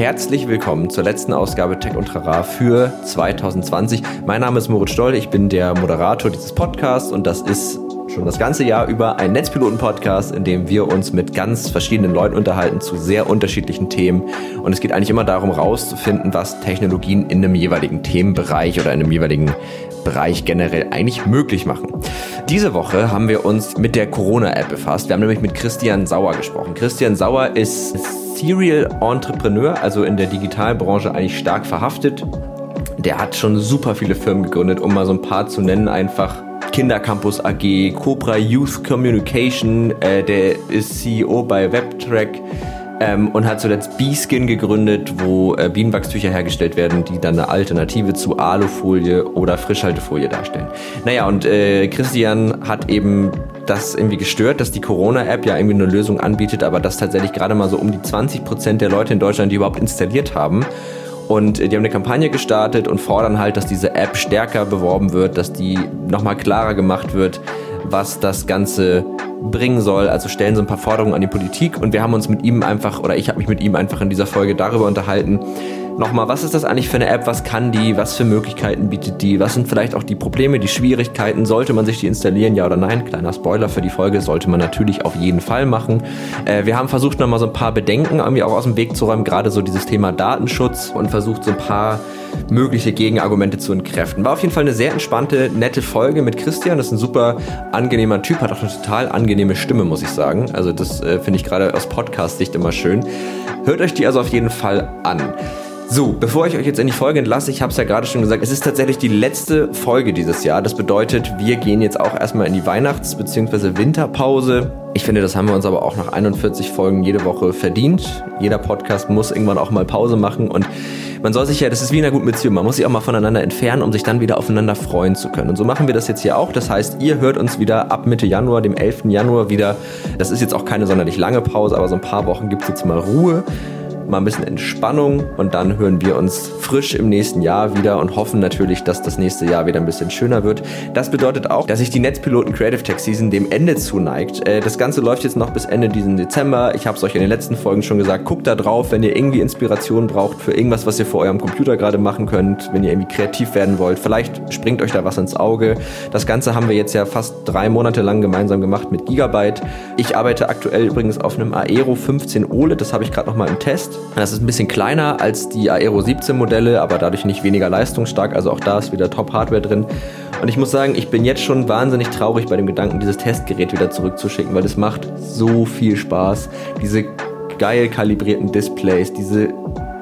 herzlich willkommen zur letzten Ausgabe Tech und Trara für 2020. Mein Name ist Moritz Stoll, ich bin der Moderator dieses Podcasts und das ist schon das ganze Jahr über ein Netzpiloten-Podcast, in dem wir uns mit ganz verschiedenen Leuten unterhalten zu sehr unterschiedlichen Themen. Und es geht eigentlich immer darum, rauszufinden, was Technologien in einem jeweiligen Themenbereich oder in einem jeweiligen Bereich generell eigentlich möglich machen. Diese Woche haben wir uns mit der Corona-App befasst. Wir haben nämlich mit Christian Sauer gesprochen. Christian Sauer ist Serial Entrepreneur, also in der Digitalbranche eigentlich stark verhaftet. Der hat schon super viele Firmen gegründet, um mal so ein paar zu nennen, einfach Kindercampus AG, Cobra Youth Communication, äh, der ist CEO bei WebTrack ähm, und hat zuletzt B-Skin gegründet, wo äh, Bienenwachstücher hergestellt werden, die dann eine Alternative zu Alufolie oder Frischhaltefolie darstellen. Naja, und äh, Christian hat eben das irgendwie gestört, dass die Corona-App ja irgendwie eine Lösung anbietet, aber dass tatsächlich gerade mal so um die 20 Prozent der Leute in Deutschland die überhaupt installiert haben. Und die haben eine Kampagne gestartet und fordern halt, dass diese App stärker beworben wird, dass die nochmal klarer gemacht wird, was das Ganze bringen soll. Also stellen so ein paar Forderungen an die Politik und wir haben uns mit ihm einfach, oder ich habe mich mit ihm einfach in dieser Folge darüber unterhalten, nochmal, was ist das eigentlich für eine App, was kann die, was für Möglichkeiten bietet die, was sind vielleicht auch die Probleme, die Schwierigkeiten, sollte man sich die installieren, ja oder nein? Kleiner Spoiler für die Folge, sollte man natürlich auf jeden Fall machen. Äh, wir haben versucht nochmal so ein paar Bedenken irgendwie auch aus dem Weg zu räumen, gerade so dieses Thema Datenschutz und versucht so ein paar mögliche Gegenargumente zu entkräften. War auf jeden Fall eine sehr entspannte, nette Folge mit Christian, das ist ein super angenehmer Typ, hat auch eine total angenehme Stimme, muss ich sagen. Also das äh, finde ich gerade aus Podcast-Sicht immer schön. Hört euch die also auf jeden Fall an. So, bevor ich euch jetzt in die Folge entlasse, ich habe es ja gerade schon gesagt, es ist tatsächlich die letzte Folge dieses Jahr. Das bedeutet, wir gehen jetzt auch erstmal in die Weihnachts- bzw. Winterpause. Ich finde, das haben wir uns aber auch nach 41 Folgen jede Woche verdient. Jeder Podcast muss irgendwann auch mal Pause machen und man soll sich ja, das ist wie in einer guten Beziehung, man muss sich auch mal voneinander entfernen, um sich dann wieder aufeinander freuen zu können. Und so machen wir das jetzt hier auch. Das heißt, ihr hört uns wieder ab Mitte Januar, dem 11. Januar wieder. Das ist jetzt auch keine sonderlich lange Pause, aber so ein paar Wochen gibt es jetzt mal Ruhe mal ein bisschen Entspannung und dann hören wir uns frisch im nächsten Jahr wieder und hoffen natürlich, dass das nächste Jahr wieder ein bisschen schöner wird. Das bedeutet auch, dass sich die Netzpiloten Creative Tech Season dem Ende zuneigt. Äh, das Ganze läuft jetzt noch bis Ende diesen Dezember. Ich habe es euch in den letzten Folgen schon gesagt. Guckt da drauf, wenn ihr irgendwie Inspiration braucht für irgendwas, was ihr vor eurem Computer gerade machen könnt, wenn ihr irgendwie kreativ werden wollt. Vielleicht springt euch da was ins Auge. Das Ganze haben wir jetzt ja fast drei Monate lang gemeinsam gemacht mit Gigabyte. Ich arbeite aktuell übrigens auf einem Aero 15 OLED. Das habe ich gerade noch mal im Test. Das ist ein bisschen kleiner als die Aero 17 Modelle, aber dadurch nicht weniger leistungsstark. Also auch da ist wieder Top-Hardware drin. Und ich muss sagen, ich bin jetzt schon wahnsinnig traurig bei dem Gedanken, dieses Testgerät wieder zurückzuschicken, weil es macht so viel Spaß. Diese geil kalibrierten Displays, diese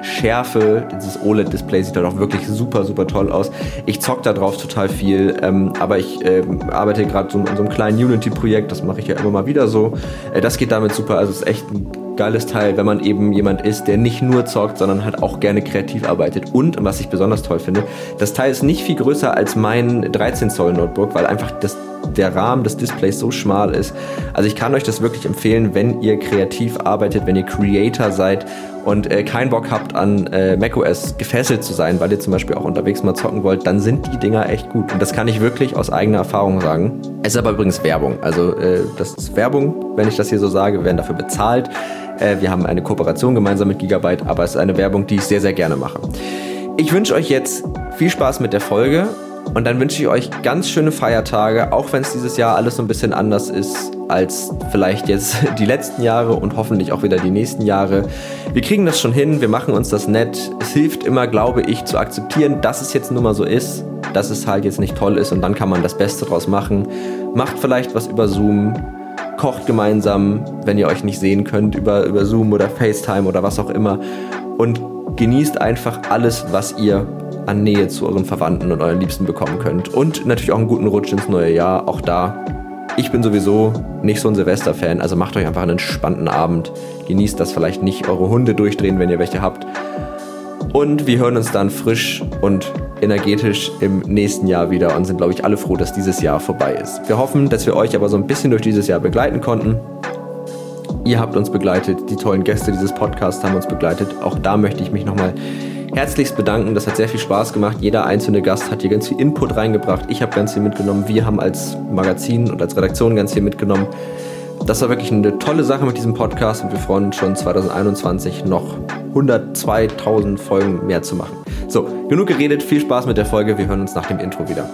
Schärfe, dieses OLED-Display sieht dann auch wirklich super, super toll aus. Ich zock da drauf total viel, ähm, aber ich ähm, arbeite gerade so an so einem kleinen Unity-Projekt, das mache ich ja immer mal wieder so. Äh, das geht damit super, also es ist echt ein geiles Teil, wenn man eben jemand ist, der nicht nur zockt, sondern halt auch gerne kreativ arbeitet. Und, was ich besonders toll finde, das Teil ist nicht viel größer als mein 13 Zoll Notebook, weil einfach das, der Rahmen des Displays so schmal ist. Also ich kann euch das wirklich empfehlen, wenn ihr kreativ arbeitet, wenn ihr Creator seid und äh, keinen Bock habt an äh, macOS gefesselt zu sein, weil ihr zum Beispiel auch unterwegs mal zocken wollt, dann sind die Dinger echt gut. Und das kann ich wirklich aus eigener Erfahrung sagen. Es ist aber übrigens Werbung. Also äh, das ist Werbung, wenn ich das hier so sage. Wir werden dafür bezahlt. Äh, wir haben eine Kooperation gemeinsam mit Gigabyte, aber es ist eine Werbung, die ich sehr, sehr gerne mache. Ich wünsche euch jetzt viel Spaß mit der Folge und dann wünsche ich euch ganz schöne Feiertage, auch wenn es dieses Jahr alles so ein bisschen anders ist als vielleicht jetzt die letzten Jahre und hoffentlich auch wieder die nächsten Jahre. Wir kriegen das schon hin, wir machen uns das nett. Es hilft immer, glaube ich, zu akzeptieren, dass es jetzt nun mal so ist, dass es halt jetzt nicht toll ist und dann kann man das Beste draus machen. Macht vielleicht was über Zoom, kocht gemeinsam, wenn ihr euch nicht sehen könnt, über, über Zoom oder FaceTime oder was auch immer. Und genießt einfach alles, was ihr an Nähe zu euren Verwandten und euren Liebsten bekommen könnt. Und natürlich auch einen guten Rutsch ins neue Jahr. Auch da. Ich bin sowieso nicht so ein Silvester-Fan, also macht euch einfach einen entspannten Abend. Genießt das vielleicht nicht, eure Hunde durchdrehen, wenn ihr welche habt. Und wir hören uns dann frisch und energetisch im nächsten Jahr wieder und sind, glaube ich, alle froh, dass dieses Jahr vorbei ist. Wir hoffen, dass wir euch aber so ein bisschen durch dieses Jahr begleiten konnten. Ihr habt uns begleitet, die tollen Gäste dieses Podcasts haben uns begleitet. Auch da möchte ich mich nochmal herzlichst bedanken. Das hat sehr viel Spaß gemacht. Jeder einzelne Gast hat hier ganz viel Input reingebracht. Ich habe ganz viel mitgenommen. Wir haben als Magazin und als Redaktion ganz viel mitgenommen. Das war wirklich eine tolle Sache mit diesem Podcast und wir freuen uns schon 2021 noch 102.000 Folgen mehr zu machen. So, genug geredet, viel Spaß mit der Folge. Wir hören uns nach dem Intro wieder.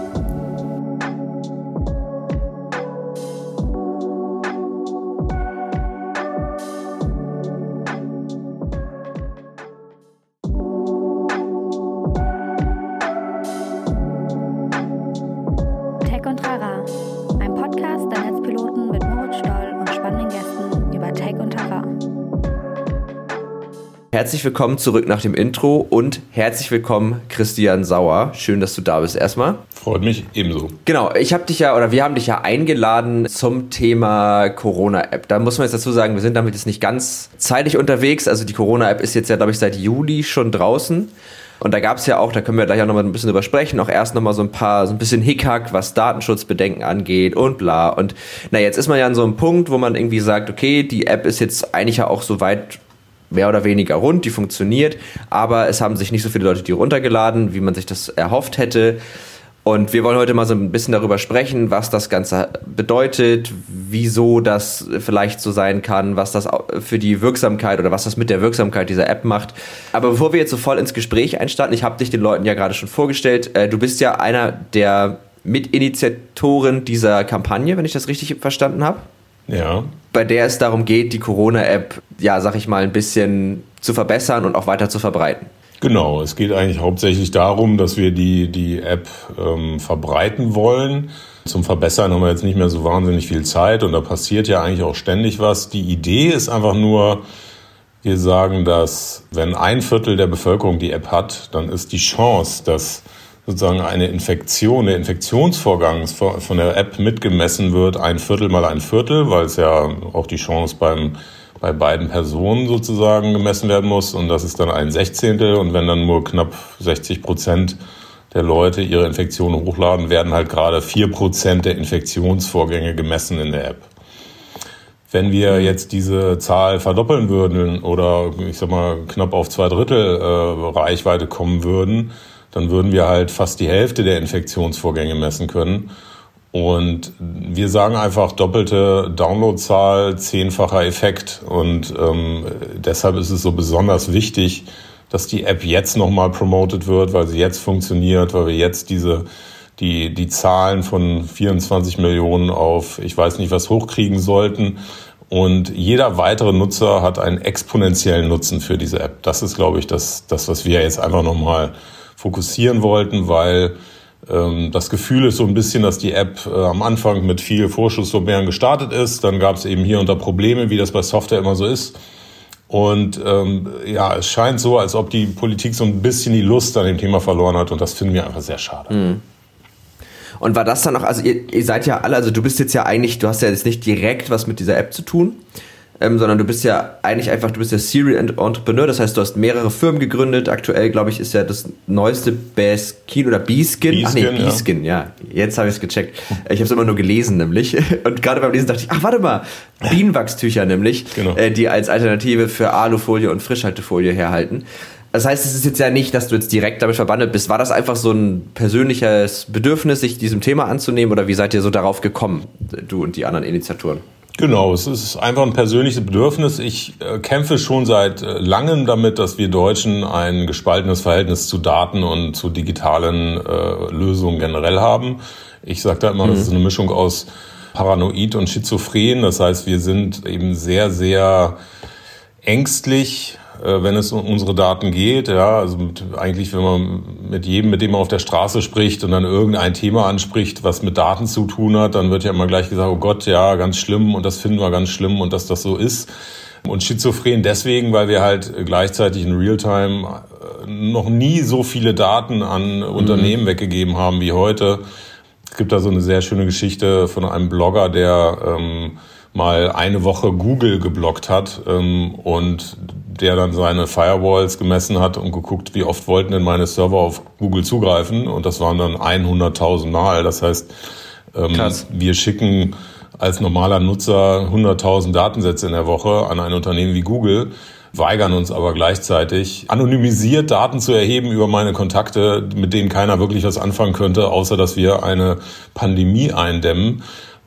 Herzlich willkommen zurück nach dem Intro und herzlich willkommen Christian Sauer. Schön, dass du da bist erstmal. Freut mich ebenso. Genau, ich habe dich ja oder wir haben dich ja eingeladen zum Thema Corona-App. Da muss man jetzt dazu sagen, wir sind damit jetzt nicht ganz zeitig unterwegs. Also die Corona-App ist jetzt ja, glaube ich, seit Juli schon draußen. Und da gab es ja auch, da können wir gleich auch nochmal ein bisschen drüber sprechen, auch erst nochmal so ein paar, so ein bisschen Hickhack, was Datenschutzbedenken angeht und bla. Und na, jetzt ist man ja an so einem Punkt, wo man irgendwie sagt, okay, die App ist jetzt eigentlich ja auch so weit mehr oder weniger rund, die funktioniert, aber es haben sich nicht so viele Leute die runtergeladen, wie man sich das erhofft hätte. Und wir wollen heute mal so ein bisschen darüber sprechen, was das Ganze bedeutet, wieso das vielleicht so sein kann, was das für die Wirksamkeit oder was das mit der Wirksamkeit dieser App macht. Aber bevor wir jetzt so voll ins Gespräch einsteigen, ich habe dich den Leuten ja gerade schon vorgestellt, äh, du bist ja einer der Mitinitiatoren dieser Kampagne, wenn ich das richtig verstanden habe. Ja. Bei der es darum geht, die Corona-App, ja, sag ich mal, ein bisschen zu verbessern und auch weiter zu verbreiten. Genau, es geht eigentlich hauptsächlich darum, dass wir die, die App ähm, verbreiten wollen. Zum Verbessern haben wir jetzt nicht mehr so wahnsinnig viel Zeit und da passiert ja eigentlich auch ständig was. Die Idee ist einfach nur, wir sagen, dass wenn ein Viertel der Bevölkerung die App hat, dann ist die Chance, dass sozusagen eine Infektion, der Infektionsvorgang von der App mitgemessen wird, ein Viertel mal ein Viertel, weil es ja auch die Chance beim, bei beiden Personen sozusagen gemessen werden muss. Und das ist dann ein Sechzehntel. Und wenn dann nur knapp 60 Prozent der Leute ihre Infektionen hochladen, werden halt gerade vier Prozent der Infektionsvorgänge gemessen in der App. Wenn wir jetzt diese Zahl verdoppeln würden oder ich sag mal knapp auf zwei Drittel äh, Reichweite kommen würden, dann würden wir halt fast die Hälfte der Infektionsvorgänge messen können. Und wir sagen einfach doppelte Downloadzahl, zehnfacher Effekt. Und ähm, deshalb ist es so besonders wichtig, dass die App jetzt nochmal promoted wird, weil sie jetzt funktioniert, weil wir jetzt diese die, die Zahlen von 24 Millionen auf ich weiß nicht was hochkriegen sollten. Und jeder weitere Nutzer hat einen exponentiellen Nutzen für diese App. Das ist, glaube ich, das, das was wir jetzt einfach nochmal fokussieren wollten, weil ähm, das Gefühl ist so ein bisschen, dass die App äh, am Anfang mit viel Vorschusslorbeeren gestartet ist. Dann gab es eben hier unter Probleme, wie das bei Software immer so ist. Und ähm, ja, es scheint so, als ob die Politik so ein bisschen die Lust an dem Thema verloren hat und das finden wir einfach sehr schade. Mhm. Und war das dann auch, also ihr, ihr seid ja alle, also du bist jetzt ja eigentlich, du hast ja jetzt nicht direkt was mit dieser App zu tun, ähm, sondern du bist ja eigentlich einfach, du bist ja Serial Entrepreneur, das heißt, du hast mehrere Firmen gegründet. Aktuell, glaube ich, ist ja das neueste Baskin oder B-Skin. Ach nee, B-Skin, ja. ja. Jetzt habe ich es gecheckt. Ich habe es immer nur gelesen, nämlich. Und gerade beim Lesen dachte ich, ach, warte mal, Bienenwachstücher nämlich, genau. äh, die als Alternative für Alufolie und Frischhaltefolie herhalten. Das heißt, es ist jetzt ja nicht, dass du jetzt direkt damit verbandelt bist. War das einfach so ein persönliches Bedürfnis, sich diesem Thema anzunehmen oder wie seid ihr so darauf gekommen, du und die anderen Initiatoren? Genau, es ist einfach ein persönliches Bedürfnis. Ich äh, kämpfe schon seit äh, langem damit, dass wir Deutschen ein gespaltenes Verhältnis zu Daten und zu digitalen äh, Lösungen generell haben. Ich sage da immer, mhm. das ist eine Mischung aus Paranoid und Schizophren. Das heißt, wir sind eben sehr, sehr ängstlich wenn es um unsere Daten geht. Ja, also mit, eigentlich, wenn man mit jedem, mit dem man auf der Straße spricht und dann irgendein Thema anspricht, was mit Daten zu tun hat, dann wird ja immer gleich gesagt, oh Gott, ja, ganz schlimm und das finden wir ganz schlimm und dass das so ist. Und schizophren deswegen, weil wir halt gleichzeitig in Realtime äh, noch nie so viele Daten an mhm. Unternehmen weggegeben haben wie heute. Es gibt da so eine sehr schöne Geschichte von einem Blogger, der ähm, mal eine Woche Google geblockt hat ähm, und der dann seine Firewalls gemessen hat und geguckt, wie oft wollten denn meine Server auf Google zugreifen. Und das waren dann 100.000 Mal. Das heißt, ähm, wir schicken als normaler Nutzer 100.000 Datensätze in der Woche an ein Unternehmen wie Google, weigern uns aber gleichzeitig, anonymisiert Daten zu erheben über meine Kontakte, mit denen keiner wirklich was anfangen könnte, außer dass wir eine Pandemie eindämmen.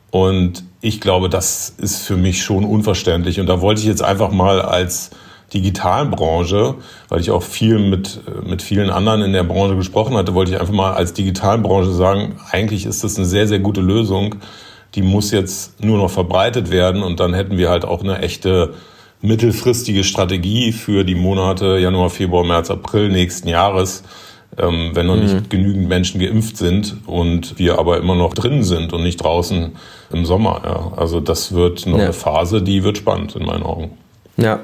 Und ich glaube, das ist für mich schon unverständlich. Und da wollte ich jetzt einfach mal als Digitalbranche, weil ich auch viel mit, mit vielen anderen in der Branche gesprochen hatte, wollte ich einfach mal als Digitalbranche sagen, eigentlich ist das eine sehr, sehr gute Lösung. Die muss jetzt nur noch verbreitet werden und dann hätten wir halt auch eine echte mittelfristige Strategie für die Monate Januar, Februar, März, April nächsten Jahres, ähm, wenn noch mhm. nicht genügend Menschen geimpft sind und wir aber immer noch drin sind und nicht draußen im Sommer. Ja. Also das wird noch ja. eine Phase, die wird spannend in meinen Augen. Ja.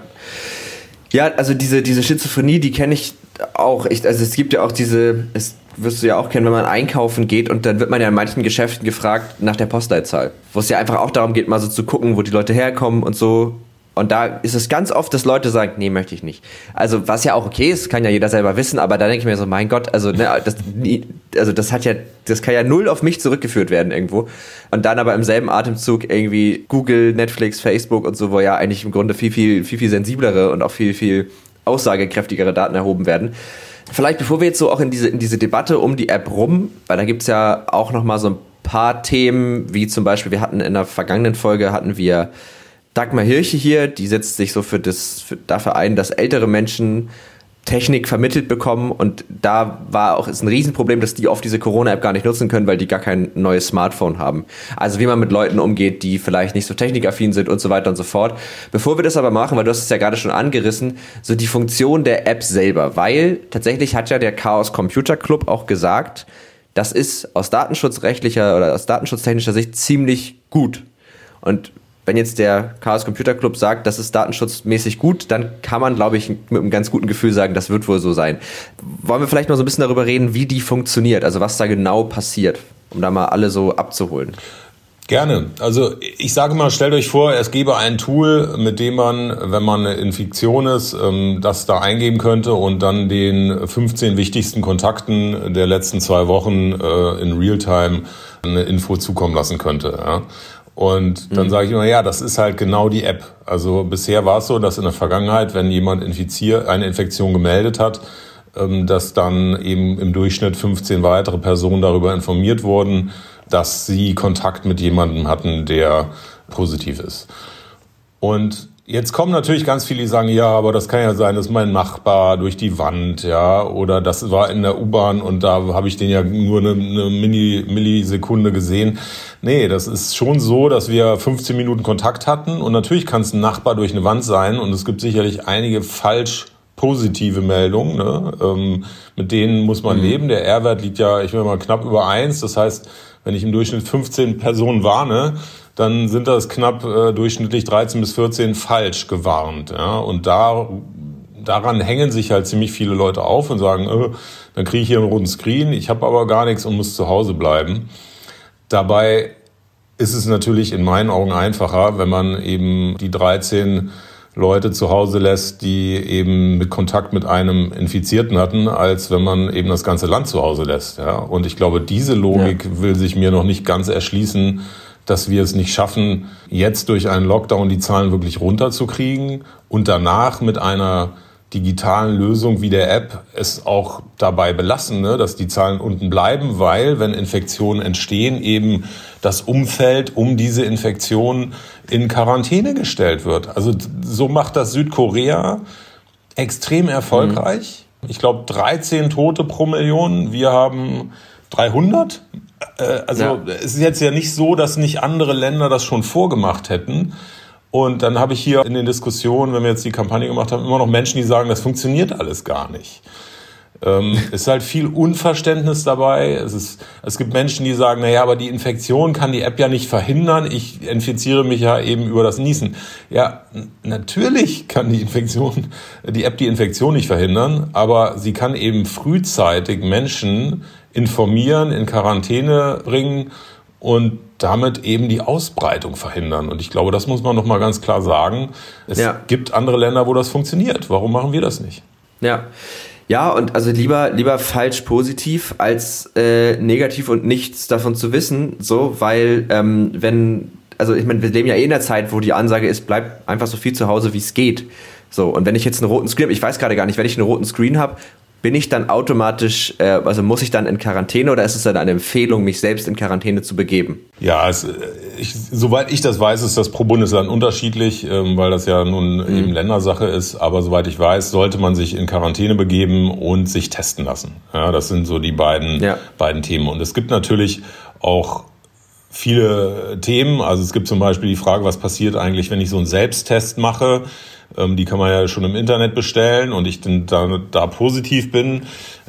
Ja, also diese, diese Schizophrenie, die kenne ich auch. Ich, also es gibt ja auch diese, es wirst du ja auch kennen, wenn man einkaufen geht und dann wird man ja in manchen Geschäften gefragt nach der Postleitzahl. Wo es ja einfach auch darum geht, mal so zu gucken, wo die Leute herkommen und so. Und da ist es ganz oft, dass Leute sagen, nee, möchte ich nicht. Also was ja auch okay ist, kann ja jeder selber wissen, aber da denke ich mir so, mein Gott, also ne, das, also das hat ja, das kann ja null auf mich zurückgeführt werden irgendwo. Und dann aber im selben Atemzug irgendwie Google, Netflix, Facebook und so, wo ja eigentlich im Grunde viel, viel, viel, viel sensiblere und auch viel, viel aussagekräftigere Daten erhoben werden. Vielleicht bevor wir jetzt so auch in diese, in diese Debatte um die App rum, weil da gibt's ja auch noch mal so ein paar Themen, wie zum Beispiel, wir hatten in der vergangenen Folge, hatten wir Dagmar Hirche hier, die setzt sich so für das, für, dafür ein, dass ältere Menschen Technik vermittelt bekommen und da war auch ist ein Riesenproblem, dass die oft diese Corona-App gar nicht nutzen können, weil die gar kein neues Smartphone haben. Also wie man mit Leuten umgeht, die vielleicht nicht so technikaffin sind und so weiter und so fort. Bevor wir das aber machen, weil du hast es ja gerade schon angerissen, so die Funktion der App selber, weil tatsächlich hat ja der Chaos Computer Club auch gesagt, das ist aus datenschutzrechtlicher oder aus datenschutztechnischer Sicht ziemlich gut. Und wenn jetzt der Chaos Computer Club sagt, das ist datenschutzmäßig gut, dann kann man, glaube ich, mit einem ganz guten Gefühl sagen, das wird wohl so sein. Wollen wir vielleicht mal so ein bisschen darüber reden, wie die funktioniert, also was da genau passiert, um da mal alle so abzuholen? Gerne. Also ich sage mal, stellt euch vor, es gäbe ein Tool, mit dem man, wenn man eine Infektion ist, ähm, das da eingeben könnte und dann den 15 wichtigsten Kontakten der letzten zwei Wochen äh, in Realtime eine Info zukommen lassen könnte. Und dann mhm. sage ich immer, ja, das ist halt genau die App. Also bisher war es so, dass in der Vergangenheit, wenn jemand infiziert, eine Infektion gemeldet hat, ähm, dass dann eben im Durchschnitt 15 weitere Personen darüber informiert wurden, dass sie Kontakt mit jemandem hatten, der positiv ist. Und Jetzt kommen natürlich ganz viele, die sagen, ja, aber das kann ja sein, dass mein Nachbar durch die Wand, ja, oder das war in der U-Bahn und da habe ich den ja nur eine, eine Mini, Millisekunde gesehen. Nee, das ist schon so, dass wir 15 Minuten Kontakt hatten und natürlich kann es ein Nachbar durch eine Wand sein und es gibt sicherlich einige falsch positive Meldungen, ne? ähm, mit denen muss man mhm. leben. Der R-Wert liegt ja, ich will mal knapp über eins. Das heißt, wenn ich im Durchschnitt 15 Personen warne, dann sind das knapp äh, durchschnittlich 13 bis 14 falsch gewarnt. Ja? Und da, daran hängen sich halt ziemlich viele Leute auf und sagen, äh, dann kriege ich hier einen roten Screen, ich habe aber gar nichts und muss zu Hause bleiben. Dabei ist es natürlich in meinen Augen einfacher, wenn man eben die 13 Leute zu Hause lässt, die eben mit Kontakt mit einem Infizierten hatten, als wenn man eben das ganze Land zu Hause lässt. Ja? Und ich glaube, diese Logik ja. will sich mir noch nicht ganz erschließen, dass wir es nicht schaffen, jetzt durch einen Lockdown die Zahlen wirklich runterzukriegen und danach mit einer digitalen Lösung wie der App es auch dabei belassen, ne, dass die Zahlen unten bleiben, weil wenn Infektionen entstehen, eben das Umfeld um diese Infektion in Quarantäne gestellt wird. Also so macht das Südkorea extrem erfolgreich. Mhm. Ich glaube 13 Tote pro Million. Wir haben 300 äh, also ja. es ist jetzt ja nicht so, dass nicht andere Länder das schon vorgemacht hätten. Und dann habe ich hier in den Diskussionen, wenn wir jetzt die Kampagne gemacht haben, immer noch Menschen, die sagen, das funktioniert alles gar nicht. Ähm, es ist halt viel Unverständnis dabei. Es, ist, es gibt Menschen, die sagen, naja, aber die Infektion kann die App ja nicht verhindern. Ich infiziere mich ja eben über das Niesen. Ja, natürlich kann die Infektion, die App die Infektion nicht verhindern, aber sie kann eben frühzeitig Menschen informieren, in Quarantäne bringen und damit eben die Ausbreitung verhindern. Und ich glaube, das muss man noch mal ganz klar sagen. Es ja. gibt andere Länder, wo das funktioniert. Warum machen wir das nicht? Ja. Ja, und also lieber, lieber falsch positiv als äh, negativ und nichts davon zu wissen, so, weil ähm, wenn, also ich meine, wir leben ja eh in der Zeit, wo die Ansage ist, bleib einfach so viel zu Hause, wie es geht. So, und wenn ich jetzt einen roten Screen habe, ich weiß gerade gar nicht, wenn ich einen roten Screen habe, bin ich dann automatisch, äh, also muss ich dann in Quarantäne oder ist es dann eine Empfehlung, mich selbst in Quarantäne zu begeben? Ja, es, ich, soweit ich das weiß, ist das pro Bundesland unterschiedlich, ähm, weil das ja nun mhm. eben Ländersache ist. Aber soweit ich weiß, sollte man sich in Quarantäne begeben und sich testen lassen. Ja, das sind so die beiden, ja. beiden Themen. Und es gibt natürlich auch viele Themen. Also es gibt zum Beispiel die Frage, was passiert eigentlich, wenn ich so einen Selbsttest mache? Ähm, die kann man ja schon im Internet bestellen und ich dann da, da positiv bin.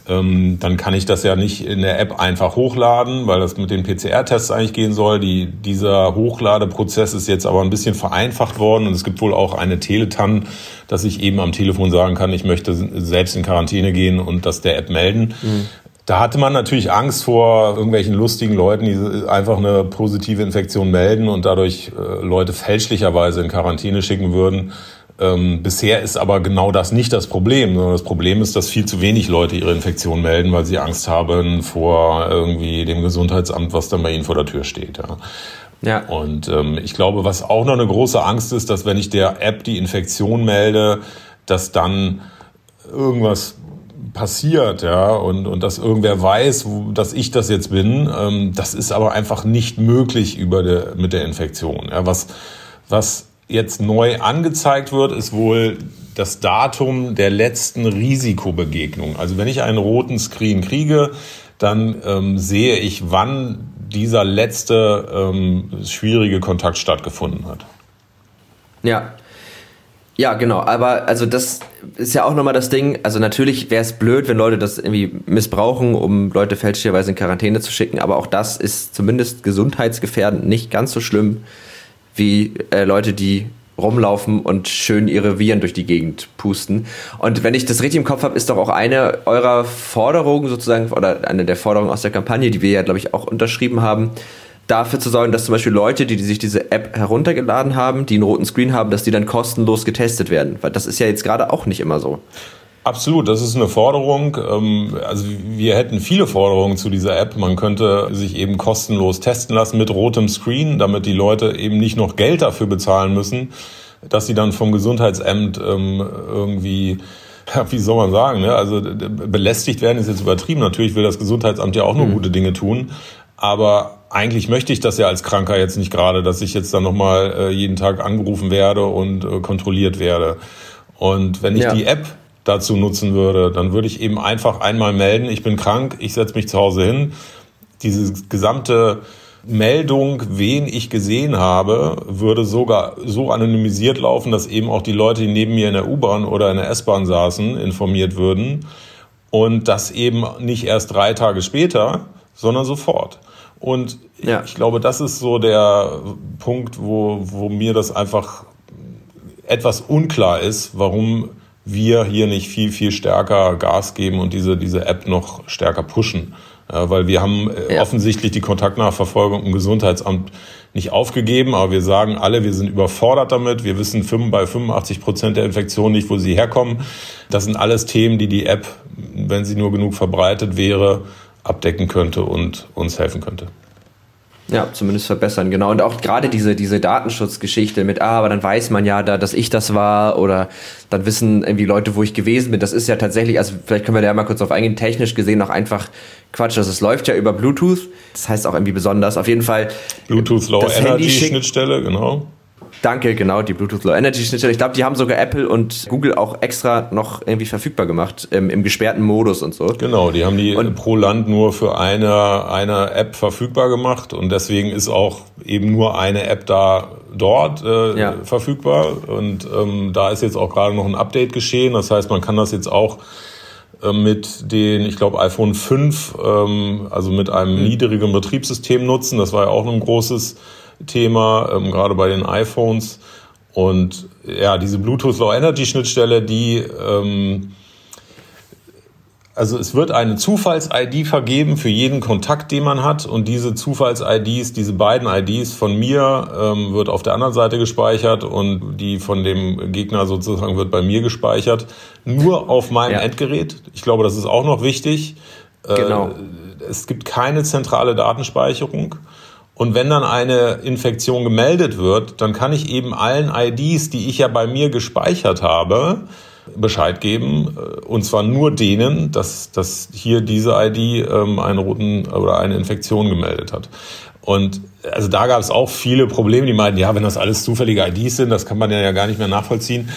Ähm, dann kann ich das ja nicht in der App einfach hochladen, weil das mit den PCR-Tests eigentlich gehen soll. Die, dieser Hochladeprozess ist jetzt aber ein bisschen vereinfacht worden und es gibt wohl auch eine Teletan, dass ich eben am Telefon sagen kann, ich möchte selbst in Quarantäne gehen und das der App melden. Mhm. Da hatte man natürlich Angst vor irgendwelchen lustigen Leuten, die einfach eine positive Infektion melden und dadurch äh, Leute fälschlicherweise in Quarantäne schicken würden. Ähm, bisher ist aber genau das nicht das Problem, sondern das Problem ist, dass viel zu wenig Leute ihre Infektion melden, weil sie Angst haben vor irgendwie dem Gesundheitsamt, was dann bei ihnen vor der Tür steht. Ja. Ja. Und ähm, ich glaube, was auch noch eine große Angst ist, dass wenn ich der App die Infektion melde, dass dann irgendwas passiert, ja, und, und dass irgendwer weiß, wo, dass ich das jetzt bin, ähm, das ist aber einfach nicht möglich über der, mit der Infektion. Ja, was, was jetzt neu angezeigt wird, ist wohl das Datum der letzten Risikobegegnung. Also wenn ich einen roten Screen kriege, dann ähm, sehe ich, wann dieser letzte ähm, schwierige Kontakt stattgefunden hat. Ja, ja, genau. Aber also das ist ja auch nochmal das Ding. Also natürlich wäre es blöd, wenn Leute das irgendwie missbrauchen, um Leute fälschlicherweise in Quarantäne zu schicken. Aber auch das ist zumindest gesundheitsgefährdend nicht ganz so schlimm wie äh, Leute, die rumlaufen und schön ihre Viren durch die Gegend pusten. Und wenn ich das richtig im Kopf habe, ist doch auch eine eurer Forderungen sozusagen, oder eine der Forderungen aus der Kampagne, die wir ja, glaube ich, auch unterschrieben haben, dafür zu sorgen, dass zum Beispiel Leute, die, die sich diese App heruntergeladen haben, die einen roten Screen haben, dass die dann kostenlos getestet werden. Weil das ist ja jetzt gerade auch nicht immer so. Absolut, das ist eine Forderung. Ähm, also wir hätten viele Forderungen zu dieser App. Man könnte sich eben kostenlos testen lassen mit rotem Screen, damit die Leute eben nicht noch Geld dafür bezahlen müssen, dass sie dann vom Gesundheitsamt ähm, irgendwie wie soll man sagen, ne? also belästigt werden ist jetzt übertrieben. Natürlich will das Gesundheitsamt ja auch nur mhm. gute Dinge tun, aber eigentlich möchte ich das ja als Kranker jetzt nicht gerade, dass ich jetzt dann nochmal äh, jeden Tag angerufen werde und äh, kontrolliert werde. Und wenn ich ja. die App dazu nutzen würde, dann würde ich eben einfach einmal melden, ich bin krank, ich setze mich zu Hause hin. Diese gesamte Meldung, wen ich gesehen habe, würde sogar so anonymisiert laufen, dass eben auch die Leute, die neben mir in der U-Bahn oder in der S-Bahn saßen, informiert würden. Und das eben nicht erst drei Tage später, sondern sofort. Und ja. ich glaube, das ist so der Punkt, wo, wo mir das einfach etwas unklar ist, warum wir hier nicht viel, viel stärker Gas geben und diese, diese App noch stärker pushen. Ja, weil wir haben äh, ja. offensichtlich die Kontaktnachverfolgung im Gesundheitsamt nicht aufgegeben, aber wir sagen alle, wir sind überfordert damit. Wir wissen bei 85 Prozent der Infektionen nicht, wo sie herkommen. Das sind alles Themen, die die App, wenn sie nur genug verbreitet wäre, abdecken könnte und uns helfen könnte. Ja, zumindest verbessern, genau. Und auch gerade diese, diese Datenschutzgeschichte mit, ah, aber dann weiß man ja da, dass ich das war oder dann wissen irgendwie Leute, wo ich gewesen bin. Das ist ja tatsächlich, also vielleicht können wir da ja mal kurz auf eingehen, technisch gesehen auch einfach Quatsch. Also es läuft ja über Bluetooth. Das heißt auch irgendwie besonders. Auf jeden Fall. Bluetooth Low Energy Schnittstelle, genau. Danke, genau, die Bluetooth Low Energy Schnittstelle. Ich glaube, die haben sogar Apple und Google auch extra noch irgendwie verfügbar gemacht, im, im gesperrten Modus und so. Genau, die haben die und, pro Land nur für eine, eine App verfügbar gemacht und deswegen ist auch eben nur eine App da dort äh, ja. verfügbar. Und ähm, da ist jetzt auch gerade noch ein Update geschehen. Das heißt, man kann das jetzt auch äh, mit den, ich glaube, iPhone 5, ähm, also mit einem mhm. niedrigen Betriebssystem nutzen. Das war ja auch ein großes Thema, ähm, gerade bei den iPhones. Und ja, diese Bluetooth Low Energy Schnittstelle, die ähm, also es wird eine Zufalls-ID vergeben für jeden Kontakt, den man hat. Und diese Zufalls-IDs, diese beiden IDs von mir, ähm, wird auf der anderen Seite gespeichert und die von dem Gegner sozusagen wird bei mir gespeichert. Nur auf meinem ja. Endgerät. Ich glaube, das ist auch noch wichtig. Äh, genau. Äh, es gibt keine zentrale Datenspeicherung. Und wenn dann eine Infektion gemeldet wird, dann kann ich eben allen IDs, die ich ja bei mir gespeichert habe, Bescheid geben, äh, und zwar nur denen, dass, dass hier diese ID ähm, einen roten oder eine Infektion gemeldet hat. Und also da gab es auch viele Probleme, die meinten, ja, wenn das alles zufällige IDs sind, das kann man ja gar nicht mehr nachvollziehen.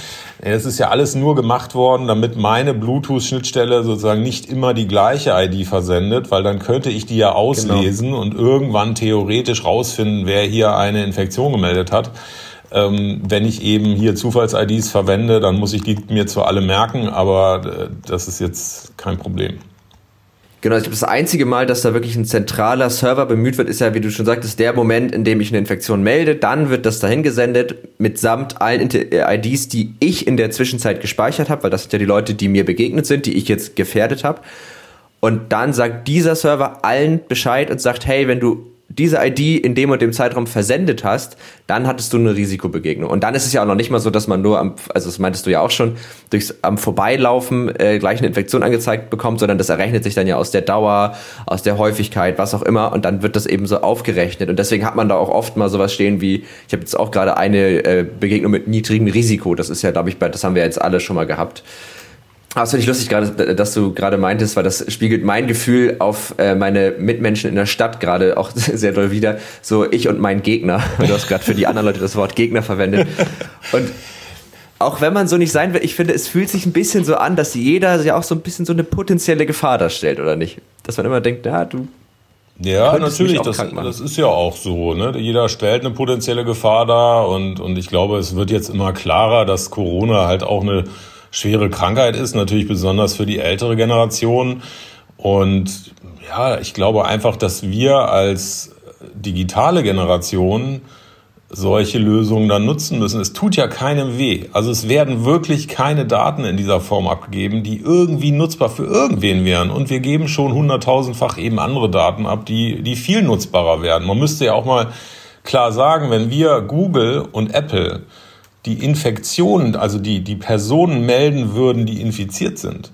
Es ist ja alles nur gemacht worden, damit meine Bluetooth-Schnittstelle sozusagen nicht immer die gleiche ID versendet, weil dann könnte ich die ja auslesen genau. und irgendwann theoretisch rausfinden, wer hier eine Infektion gemeldet hat. Ähm, wenn ich eben hier Zufalls-IDs verwende, dann muss ich die mir zwar alle merken, aber äh, das ist jetzt kein Problem. Genau, ich glaube, das einzige Mal, dass da wirklich ein zentraler Server bemüht wird, ist ja, wie du schon sagtest, der Moment, in dem ich eine Infektion melde. Dann wird das dahin gesendet, mitsamt allen äh, IDs, die ich in der Zwischenzeit gespeichert habe, weil das sind ja die Leute, die mir begegnet sind, die ich jetzt gefährdet habe. Und dann sagt dieser Server allen Bescheid und sagt, hey, wenn du diese ID in dem und dem Zeitraum versendet hast, dann hattest du eine Risikobegegnung. Und dann ist es ja auch noch nicht mal so, dass man nur am, also das meintest du ja auch schon, durchs am Vorbeilaufen äh, gleich eine Infektion angezeigt bekommt, sondern das errechnet sich dann ja aus der Dauer, aus der Häufigkeit, was auch immer, und dann wird das eben so aufgerechnet. Und deswegen hat man da auch oft mal sowas stehen wie, ich habe jetzt auch gerade eine äh, Begegnung mit niedrigem Risiko. Das ist ja, glaube ich, das haben wir jetzt alle schon mal gehabt. Ah, das finde ich lustig gerade, dass du gerade meintest, weil das spiegelt mein Gefühl auf äh, meine Mitmenschen in der Stadt gerade auch sehr doll wieder. So ich und mein Gegner. Du hast gerade für die anderen Leute das Wort Gegner verwendet. Und auch wenn man so nicht sein will, ich finde, es fühlt sich ein bisschen so an, dass jeder ja auch so ein bisschen so eine potenzielle Gefahr darstellt, oder nicht? Dass man immer denkt, ja, du. Ja, natürlich, das, das ist ja auch so. Ne? Jeder stellt eine potenzielle Gefahr dar und, und ich glaube, es wird jetzt immer klarer, dass Corona halt auch eine schwere Krankheit ist, natürlich besonders für die ältere Generation. Und ja, ich glaube einfach, dass wir als digitale Generation solche Lösungen dann nutzen müssen. Es tut ja keinem weh. Also es werden wirklich keine Daten in dieser Form abgegeben, die irgendwie nutzbar für irgendwen wären. Und wir geben schon hunderttausendfach eben andere Daten ab, die, die viel nutzbarer werden. Man müsste ja auch mal klar sagen, wenn wir Google und Apple die Infektionen, also die, die Personen melden würden, die infiziert sind,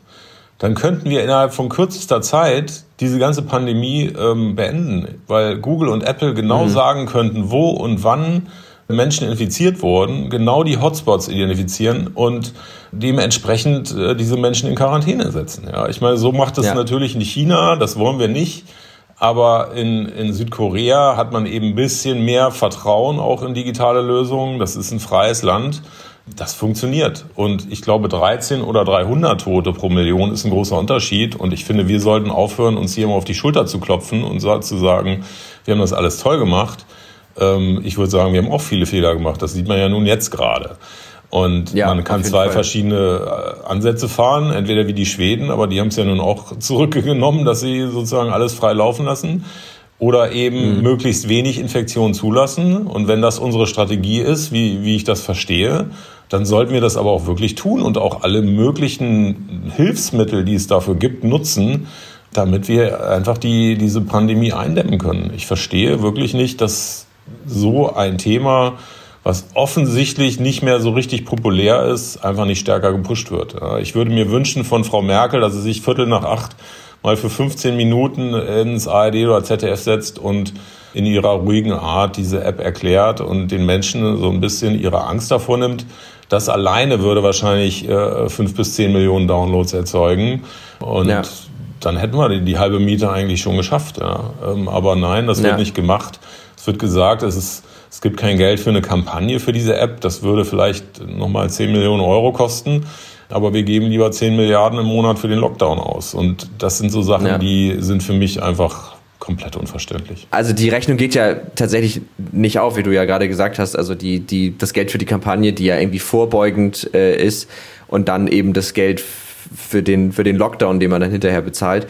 dann könnten wir innerhalb von kürzester Zeit diese ganze Pandemie ähm, beenden, weil Google und Apple genau mhm. sagen könnten, wo und wann Menschen infiziert wurden, genau die Hotspots identifizieren und dementsprechend äh, diese Menschen in Quarantäne setzen. Ja, ich meine, so macht es ja. natürlich in China, das wollen wir nicht. Aber in, in Südkorea hat man eben ein bisschen mehr Vertrauen auch in digitale Lösungen. Das ist ein freies Land. Das funktioniert. Und ich glaube, 13 oder 300 Tote pro Million ist ein großer Unterschied. Und ich finde, wir sollten aufhören, uns hier immer auf die Schulter zu klopfen und zu sagen, wir haben das alles toll gemacht. Ähm, ich würde sagen, wir haben auch viele Fehler gemacht. Das sieht man ja nun jetzt gerade. Und ja, man kann zwei Fall. verschiedene äh, Ansätze fahren, entweder wie die Schweden, aber die haben es ja nun auch zurückgenommen, dass sie sozusagen alles frei laufen lassen. Oder eben mhm. möglichst wenig Infektionen zulassen. Und wenn das unsere Strategie ist, wie, wie ich das verstehe, dann sollten wir das aber auch wirklich tun und auch alle möglichen Hilfsmittel, die es dafür gibt, nutzen, damit wir einfach die, diese Pandemie eindämmen können. Ich verstehe wirklich nicht, dass so ein Thema was offensichtlich nicht mehr so richtig populär ist, einfach nicht stärker gepusht wird. Ich würde mir wünschen von Frau Merkel, dass sie sich Viertel nach acht mal für 15 Minuten ins ARD oder ZDF setzt und in ihrer ruhigen Art diese App erklärt und den Menschen so ein bisschen ihre Angst davor nimmt. Das alleine würde wahrscheinlich äh, fünf bis zehn Millionen Downloads erzeugen. Und ja. dann hätten wir die, die, halbe Miete eigentlich schon geschafft. Ja. Ähm, aber nein, das wird ja. nicht gemacht. Es wird gesagt, es ist es gibt kein Geld für eine Kampagne für diese App. Das würde vielleicht nochmal 10 Millionen Euro kosten. Aber wir geben lieber 10 Milliarden im Monat für den Lockdown aus. Und das sind so Sachen, ja. die sind für mich einfach komplett unverständlich. Also die Rechnung geht ja tatsächlich nicht auf, wie du ja gerade gesagt hast. Also die, die, das Geld für die Kampagne, die ja irgendwie vorbeugend äh, ist und dann eben das Geld für den, für den Lockdown, den man dann hinterher bezahlt.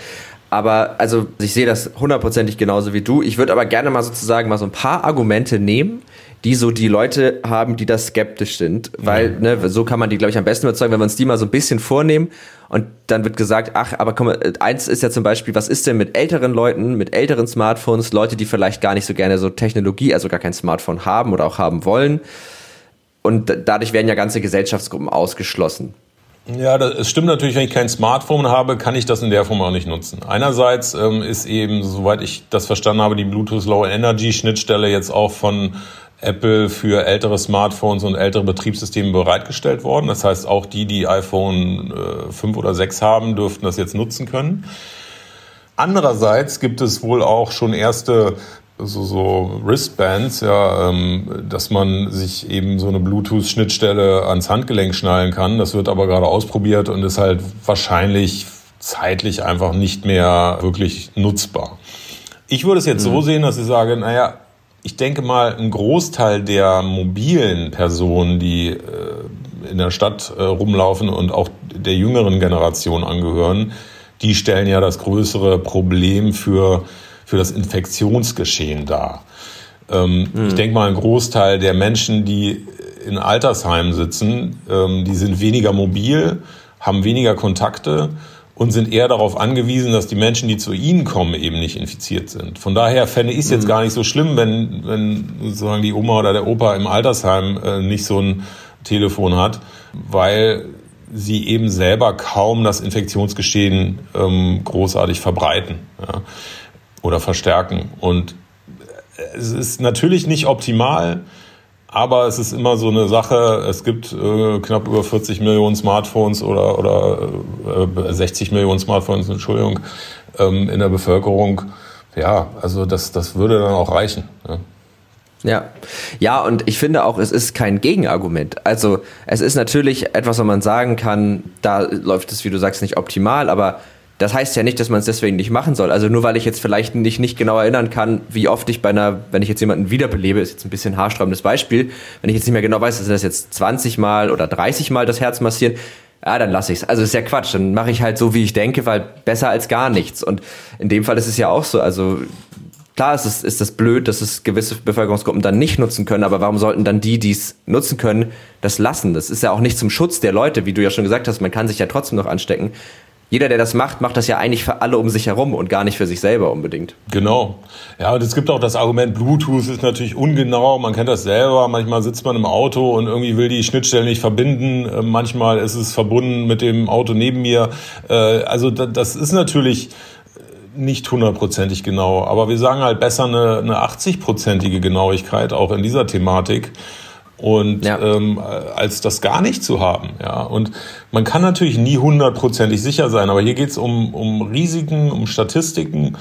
Aber also ich sehe das hundertprozentig genauso wie du. Ich würde aber gerne mal sozusagen mal so ein paar Argumente nehmen, die so die Leute haben, die da skeptisch sind. Weil, ja. ne, so kann man die, glaube ich, am besten überzeugen, wenn wir uns die mal so ein bisschen vornehmen und dann wird gesagt, ach, aber komm, eins ist ja zum Beispiel, was ist denn mit älteren Leuten, mit älteren Smartphones, Leute, die vielleicht gar nicht so gerne so Technologie, also gar kein Smartphone haben oder auch haben wollen. Und dadurch werden ja ganze Gesellschaftsgruppen ausgeschlossen. Ja, das, es stimmt natürlich, wenn ich kein Smartphone habe, kann ich das in der Form auch nicht nutzen. Einerseits ähm, ist eben, soweit ich das verstanden habe, die Bluetooth Low Energy Schnittstelle jetzt auch von Apple für ältere Smartphones und ältere Betriebssysteme bereitgestellt worden. Das heißt, auch die, die iPhone 5 äh, oder 6 haben, dürften das jetzt nutzen können. Andererseits gibt es wohl auch schon erste so, so Wristbands, ja, ähm, dass man sich eben so eine Bluetooth-Schnittstelle ans Handgelenk schnallen kann. Das wird aber gerade ausprobiert und ist halt wahrscheinlich zeitlich einfach nicht mehr wirklich nutzbar. Ich würde es jetzt mhm. so sehen, dass ich sage, naja, ich denke mal, ein Großteil der mobilen Personen, die äh, in der Stadt äh, rumlaufen und auch der jüngeren Generation angehören, die stellen ja das größere Problem für, für das Infektionsgeschehen dar. Ähm, mhm. Ich denke mal, ein Großteil der Menschen, die in Altersheimen sitzen, ähm, die sind weniger mobil, haben weniger Kontakte und sind eher darauf angewiesen, dass die Menschen, die zu ihnen kommen, eben nicht infiziert sind. Von daher fände ich es jetzt mhm. gar nicht so schlimm, wenn, wenn sozusagen die Oma oder der Opa im Altersheim äh, nicht so ein Telefon hat, weil sie eben selber kaum das Infektionsgeschehen ähm, großartig verbreiten ja, oder verstärken. Und es ist natürlich nicht optimal, aber es ist immer so eine Sache, es gibt äh, knapp über 40 Millionen Smartphones oder, oder äh, 60 Millionen Smartphones, Entschuldigung, ähm, in der Bevölkerung. Ja, also das, das würde dann auch reichen. Ja. Ja, ja, und ich finde auch, es ist kein Gegenargument. Also es ist natürlich etwas, wo man sagen kann, da läuft es, wie du sagst, nicht optimal, aber das heißt ja nicht, dass man es deswegen nicht machen soll. Also nur weil ich jetzt vielleicht nicht, nicht genau erinnern kann, wie oft ich bei einer, wenn ich jetzt jemanden wiederbelebe, ist jetzt ein bisschen haarsträubendes Beispiel, wenn ich jetzt nicht mehr genau weiß, dass das jetzt 20 Mal oder 30 Mal das Herz massieren, ja, dann lasse ich es. Also ist ja Quatsch. Dann mache ich halt so, wie ich denke, weil besser als gar nichts. Und in dem Fall ist es ja auch so. Also klar ist, es, ist das blöd, dass es gewisse Bevölkerungsgruppen dann nicht nutzen können, aber warum sollten dann die, die es nutzen können, das lassen? Das ist ja auch nicht zum Schutz der Leute, wie du ja schon gesagt hast, man kann sich ja trotzdem noch anstecken jeder, der das macht, macht das ja eigentlich für alle um sich herum und gar nicht für sich selber unbedingt. Genau. Ja, und es gibt auch das Argument, Bluetooth ist natürlich ungenau. Man kennt das selber. Manchmal sitzt man im Auto und irgendwie will die Schnittstelle nicht verbinden. Äh, manchmal ist es verbunden mit dem Auto neben mir. Äh, also das ist natürlich nicht hundertprozentig genau. Aber wir sagen halt besser eine, eine 80-prozentige Genauigkeit auch in dieser Thematik und ja. ähm, als das gar nicht zu haben. Ja, und man kann natürlich nie hundertprozentig sicher sein, aber hier geht es um, um Risiken, um Statistiken.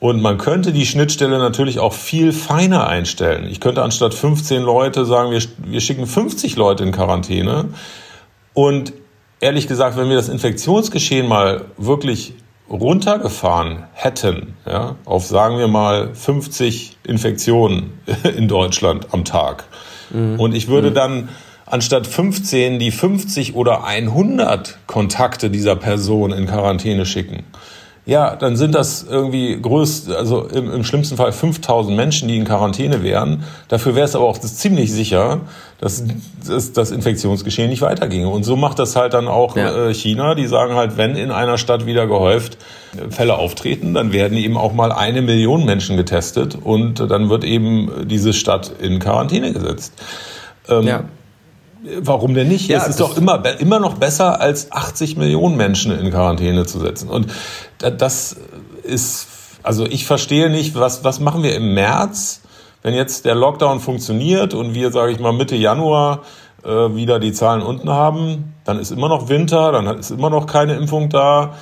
Und man könnte die Schnittstelle natürlich auch viel feiner einstellen. Ich könnte anstatt 15 Leute sagen, wir, wir schicken 50 Leute in Quarantäne. Und ehrlich gesagt, wenn wir das Infektionsgeschehen mal wirklich runtergefahren hätten, ja, auf sagen wir mal 50 Infektionen in Deutschland am Tag, Mhm. Und ich würde mhm. dann anstatt 15 die 50 oder 100 Kontakte dieser Person in Quarantäne schicken. Ja, dann sind das irgendwie größt, also im, im schlimmsten Fall 5000 Menschen, die in Quarantäne wären. Dafür wäre es aber auch ziemlich sicher, dass, dass das Infektionsgeschehen nicht weiterginge. Und so macht das halt dann auch ja. äh, China. Die sagen halt, wenn in einer Stadt wieder gehäuft äh, Fälle auftreten, dann werden eben auch mal eine Million Menschen getestet und dann wird eben diese Stadt in Quarantäne gesetzt. Ähm, ja. Warum denn nicht? Ja, es ist doch immer, immer noch besser, als 80 Millionen Menschen in Quarantäne zu setzen. Und das ist, also ich verstehe nicht, was, was machen wir im März, wenn jetzt der Lockdown funktioniert und wir, sage ich mal, Mitte Januar äh, wieder die Zahlen unten haben, dann ist immer noch Winter, dann ist immer noch keine Impfung da.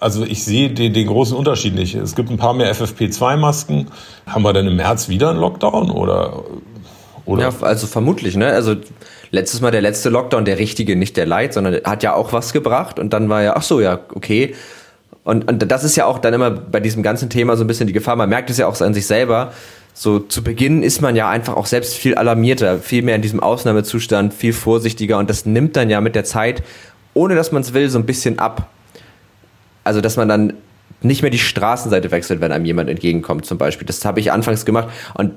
Also ich sehe den, den großen Unterschied nicht. Es gibt ein paar mehr FFP2-Masken. Haben wir denn im März wieder einen Lockdown oder? oder? Ja, also vermutlich, ne? Also letztes Mal der letzte Lockdown, der richtige, nicht der Light, sondern hat ja auch was gebracht und dann war ja, ach so, ja, okay. Und, und das ist ja auch dann immer bei diesem ganzen Thema so ein bisschen die Gefahr. Man merkt es ja auch an sich selber. So zu Beginn ist man ja einfach auch selbst viel alarmierter, viel mehr in diesem Ausnahmezustand, viel vorsichtiger und das nimmt dann ja mit der Zeit, ohne dass man es will, so ein bisschen ab. Also dass man dann nicht mehr die Straßenseite wechselt, wenn einem jemand entgegenkommt zum Beispiel. Das habe ich anfangs gemacht und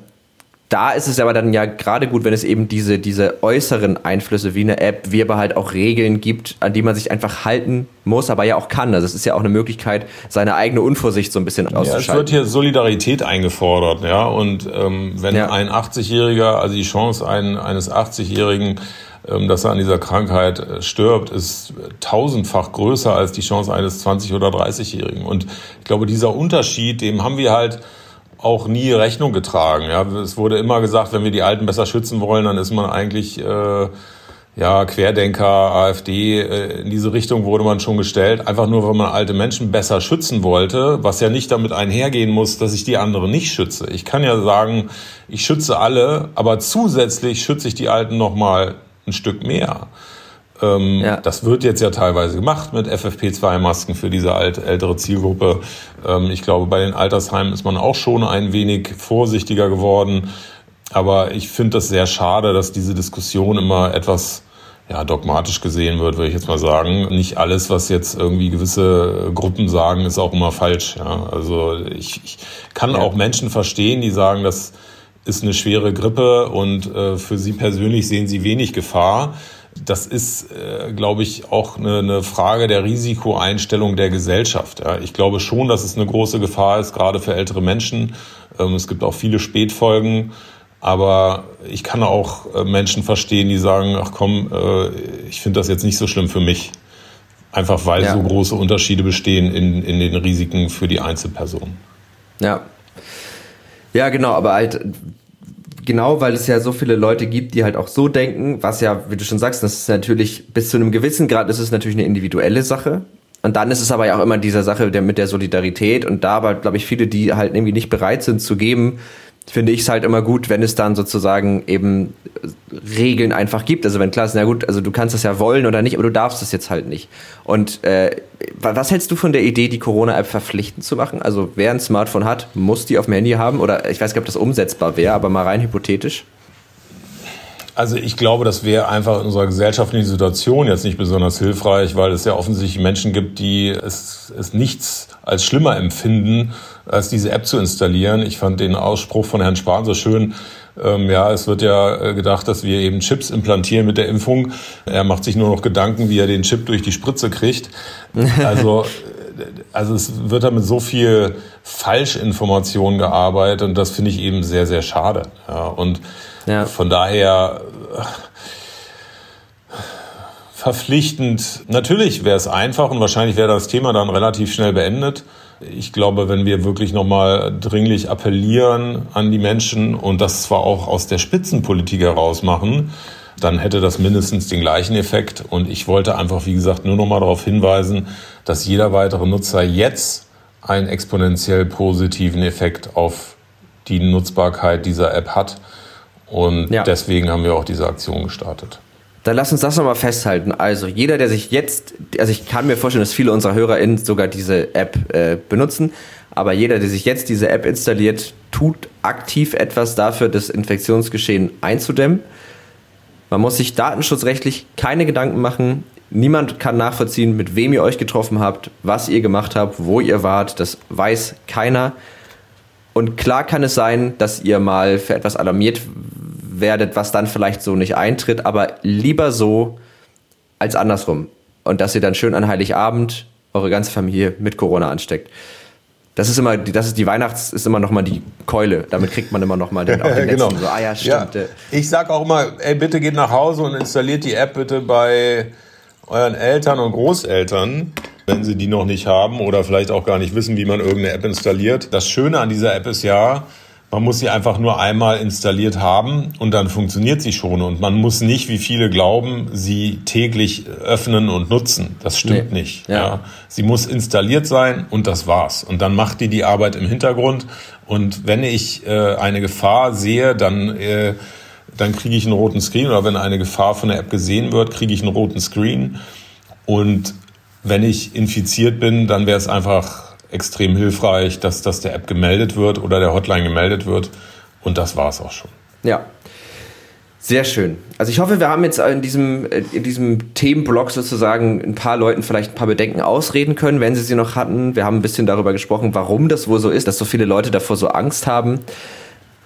da ist es aber dann ja gerade gut, wenn es eben diese, diese äußeren Einflüsse wie eine App, wie aber halt auch Regeln gibt, an die man sich einfach halten muss, aber ja auch kann. Also es ist ja auch eine Möglichkeit, seine eigene Unvorsicht so ein bisschen auszuschalten. Ja, es wird hier Solidarität eingefordert, ja. Und ähm, wenn ja. ein 80-Jähriger, also die Chance ein, eines 80-Jährigen, ähm, dass er an dieser Krankheit äh, stirbt, ist tausendfach größer als die Chance eines 20- oder 30-Jährigen. Und ich glaube, dieser Unterschied, dem haben wir halt auch nie Rechnung getragen. Ja, es wurde immer gesagt, wenn wir die Alten besser schützen wollen, dann ist man eigentlich äh, ja Querdenker, AfD. Äh, in diese Richtung wurde man schon gestellt, einfach nur, weil man alte Menschen besser schützen wollte, was ja nicht damit einhergehen muss, dass ich die anderen nicht schütze. Ich kann ja sagen, ich schütze alle, aber zusätzlich schütze ich die Alten noch mal ein Stück mehr. Ähm, ja. Das wird jetzt ja teilweise gemacht mit FFP2-Masken für diese alt, ältere Zielgruppe. Ähm, ich glaube, bei den Altersheimen ist man auch schon ein wenig vorsichtiger geworden. Aber ich finde das sehr schade, dass diese Diskussion immer etwas ja, dogmatisch gesehen wird, würde ich jetzt mal sagen. Nicht alles, was jetzt irgendwie gewisse Gruppen sagen, ist auch immer falsch. Ja. Also ich, ich kann ja. auch Menschen verstehen, die sagen, das ist eine schwere Grippe und äh, für sie persönlich sehen sie wenig Gefahr das ist, äh, glaube ich, auch eine, eine, Frage der Risikoeinstellung der Gesellschaft. Ja. Ich glaube schon, dass es eine große Gefahr ist, gerade für ältere Menschen. Ähm, es gibt auch viele Spätfolgen. Aber ich kann auch äh, Menschen verstehen, die sagen, ach komm, äh, ich finde das jetzt nicht so schlimm für mich. Einfach weil ja. so große Unterschiede bestehen in, in den Risiken für die Einzelperson. Ja. Ja, genau, aber halt genau, weil es ja so viele Leute gibt, die halt auch so denken, was ja, wie du schon sagst, das ist natürlich bis zu einem gewissen Grad ist es natürlich eine individuelle Sache. Und dann ist es aber ja auch immer dieser Sache der, mit der Solidarität und da aber, glaube ich, viele, die halt irgendwie nicht bereit sind zu geben, finde ich es halt immer gut, wenn es dann sozusagen eben Regeln einfach gibt. Also wenn klar ist, na gut, also du kannst das ja wollen oder nicht, aber du darfst es jetzt halt nicht. Und äh, was hältst du von der Idee, die Corona-App verpflichtend zu machen? Also wer ein Smartphone hat, muss die auf dem Handy haben? Oder ich weiß nicht, ob das umsetzbar wäre, aber mal rein hypothetisch. Also ich glaube, das wäre einfach in unserer gesellschaftlichen Situation jetzt nicht besonders hilfreich, weil es ja offensichtlich Menschen gibt, die es, es nichts als schlimmer empfinden, als diese App zu installieren. Ich fand den Ausspruch von Herrn Spahn so schön. Ähm, ja, es wird ja äh, gedacht, dass wir eben Chips implantieren mit der Impfung. Er macht sich nur noch Gedanken, wie er den Chip durch die Spritze kriegt. Also also es wird da mit so viel Falschinformation gearbeitet und das finde ich eben sehr, sehr schade. Ja, und ja. von daher äh, verpflichtend, natürlich wäre es einfach und wahrscheinlich wäre das Thema dann relativ schnell beendet. Ich glaube, wenn wir wirklich nochmal dringlich appellieren an die Menschen und das zwar auch aus der Spitzenpolitik heraus machen, dann hätte das mindestens den gleichen Effekt. Und ich wollte einfach, wie gesagt, nur noch mal darauf hinweisen, dass jeder weitere Nutzer jetzt einen exponentiell positiven Effekt auf die Nutzbarkeit dieser App hat. Und ja. deswegen haben wir auch diese Aktion gestartet. Dann lass uns das nochmal festhalten. Also jeder, der sich jetzt, also ich kann mir vorstellen, dass viele unserer HörerInnen sogar diese App äh, benutzen, aber jeder, der sich jetzt diese App installiert, tut aktiv etwas dafür, das Infektionsgeschehen einzudämmen. Man muss sich datenschutzrechtlich keine Gedanken machen. Niemand kann nachvollziehen, mit wem ihr euch getroffen habt, was ihr gemacht habt, wo ihr wart. Das weiß keiner. Und klar kann es sein, dass ihr mal für etwas alarmiert werdet, was dann vielleicht so nicht eintritt, aber lieber so als andersrum. Und dass ihr dann schön an Heiligabend eure ganze Familie mit Corona ansteckt. Das ist immer, das ist die Weihnachts, ist immer noch mal die Keule. Damit kriegt man immer noch mal den, auch den genau. letzten. So, ah ja, stimmt. Ja. Ich sag auch immer, ey, bitte geht nach Hause und installiert die App bitte bei euren Eltern und Großeltern, wenn sie die noch nicht haben oder vielleicht auch gar nicht wissen, wie man irgendeine App installiert. Das Schöne an dieser App ist ja, man muss sie einfach nur einmal installiert haben und dann funktioniert sie schon. Und man muss nicht, wie viele glauben, sie täglich öffnen und nutzen. Das stimmt nee. nicht. Ja. ja. Sie muss installiert sein und das war's. Und dann macht die die Arbeit im Hintergrund. Und wenn ich äh, eine Gefahr sehe, dann, äh, dann kriege ich einen roten Screen. Oder wenn eine Gefahr von der App gesehen wird, kriege ich einen roten Screen. Und wenn ich infiziert bin, dann wäre es einfach extrem hilfreich, dass das der App gemeldet wird oder der Hotline gemeldet wird. Und das war es auch schon. Ja. Sehr schön. Also ich hoffe, wir haben jetzt in diesem, in diesem Themenblock sozusagen ein paar Leuten vielleicht ein paar Bedenken ausreden können, wenn sie sie noch hatten. Wir haben ein bisschen darüber gesprochen, warum das wohl so ist, dass so viele Leute davor so Angst haben.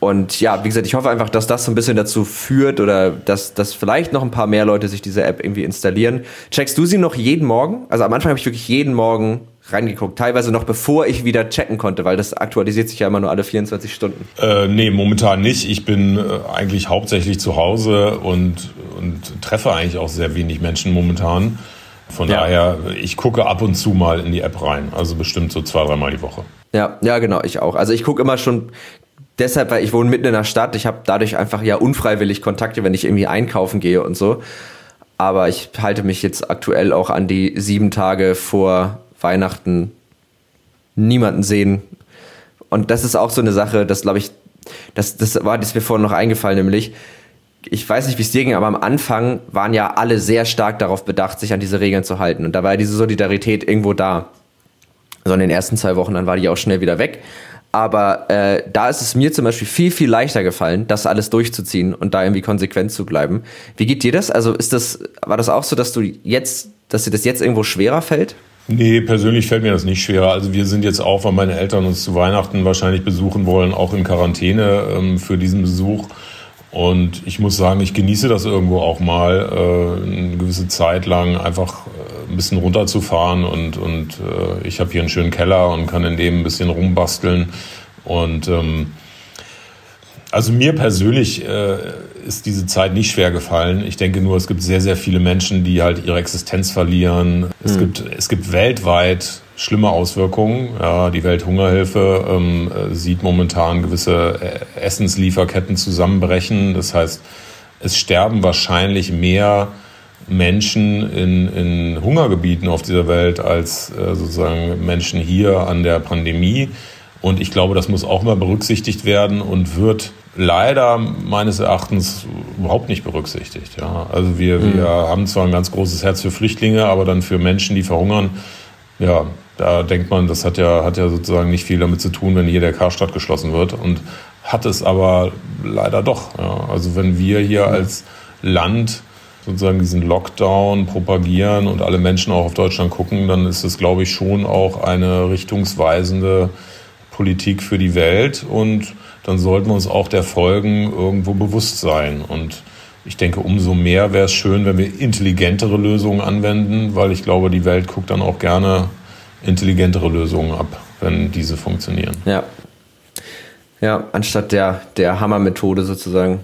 Und ja, wie gesagt, ich hoffe einfach, dass das so ein bisschen dazu führt oder dass, dass vielleicht noch ein paar mehr Leute sich diese App irgendwie installieren. Checkst du sie noch jeden Morgen? Also am Anfang habe ich wirklich jeden Morgen reingeguckt, teilweise noch bevor ich wieder checken konnte, weil das aktualisiert sich ja immer nur alle 24 Stunden. Äh, nee, momentan nicht. Ich bin äh, eigentlich hauptsächlich zu Hause und, und treffe eigentlich auch sehr wenig Menschen momentan. Von ja. daher, ich gucke ab und zu mal in die App rein. Also bestimmt so zwei, dreimal die Woche. Ja, ja, genau, ich auch. Also ich gucke immer schon deshalb, weil ich wohne mitten in der Stadt. Ich habe dadurch einfach ja unfreiwillig Kontakte, wenn ich irgendwie einkaufen gehe und so. Aber ich halte mich jetzt aktuell auch an die sieben Tage vor Weihnachten niemanden sehen. Und das ist auch so eine Sache, das glaube ich, das, das war das mir vorhin noch eingefallen, nämlich, ich weiß nicht, wie es dir ging, aber am Anfang waren ja alle sehr stark darauf bedacht, sich an diese Regeln zu halten. Und da war ja diese Solidarität irgendwo da. So in den ersten zwei Wochen, dann war die auch schnell wieder weg. Aber äh, da ist es mir zum Beispiel viel, viel leichter gefallen, das alles durchzuziehen und da irgendwie konsequent zu bleiben. Wie geht dir das? Also ist das, war das auch so, dass du jetzt, dass dir das jetzt irgendwo schwerer fällt? Nee, persönlich fällt mir das nicht schwerer. Also wir sind jetzt auch, weil meine Eltern uns zu Weihnachten wahrscheinlich besuchen wollen, auch in Quarantäne ähm, für diesen Besuch. Und ich muss sagen, ich genieße das irgendwo auch mal, äh, eine gewisse Zeit lang einfach äh, ein bisschen runterzufahren. Und, und äh, ich habe hier einen schönen Keller und kann in dem ein bisschen rumbasteln. Und ähm, also mir persönlich äh, ist diese Zeit nicht schwer gefallen. Ich denke nur, es gibt sehr, sehr viele Menschen, die halt ihre Existenz verlieren. Mhm. Es, gibt, es gibt weltweit schlimme Auswirkungen. Ja, die Welthungerhilfe ähm, sieht momentan gewisse äh, Essenslieferketten zusammenbrechen. Das heißt, es sterben wahrscheinlich mehr Menschen in, in Hungergebieten auf dieser Welt als äh, sozusagen Menschen hier an der Pandemie. Und ich glaube, das muss auch mal berücksichtigt werden und wird leider meines Erachtens überhaupt nicht berücksichtigt. Ja. Also wir, mhm. wir haben zwar ein ganz großes Herz für Flüchtlinge, aber dann für Menschen, die verhungern, ja, da denkt man, das hat ja, hat ja sozusagen nicht viel damit zu tun, wenn hier der Karstadt geschlossen wird. Und hat es aber leider doch. Ja. Also wenn wir hier mhm. als Land sozusagen diesen Lockdown propagieren und alle Menschen auch auf Deutschland gucken, dann ist es, glaube ich, schon auch eine richtungsweisende Politik für die Welt und dann sollten wir uns auch der Folgen irgendwo bewusst sein. Und ich denke, umso mehr wäre es schön, wenn wir intelligentere Lösungen anwenden, weil ich glaube, die Welt guckt dann auch gerne intelligentere Lösungen ab, wenn diese funktionieren. Ja. Ja, anstatt der, der Hammermethode sozusagen.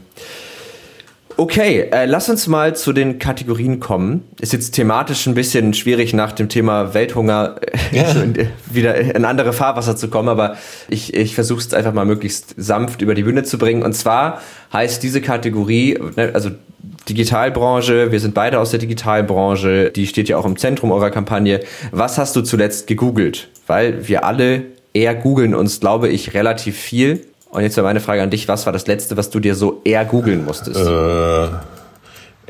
Okay, äh, lass uns mal zu den Kategorien kommen. Ist jetzt thematisch ein bisschen schwierig nach dem Thema Welthunger äh, ja. wieder in andere Fahrwasser zu kommen, aber ich, ich versuche es einfach mal möglichst sanft über die Bühne zu bringen. Und zwar heißt diese Kategorie, ne, also Digitalbranche, wir sind beide aus der Digitalbranche, die steht ja auch im Zentrum eurer Kampagne. Was hast du zuletzt gegoogelt? Weil wir alle eher googeln uns, glaube ich, relativ viel. Und jetzt wäre meine Frage an dich, was war das Letzte, was du dir so eher googeln musstest? Äh,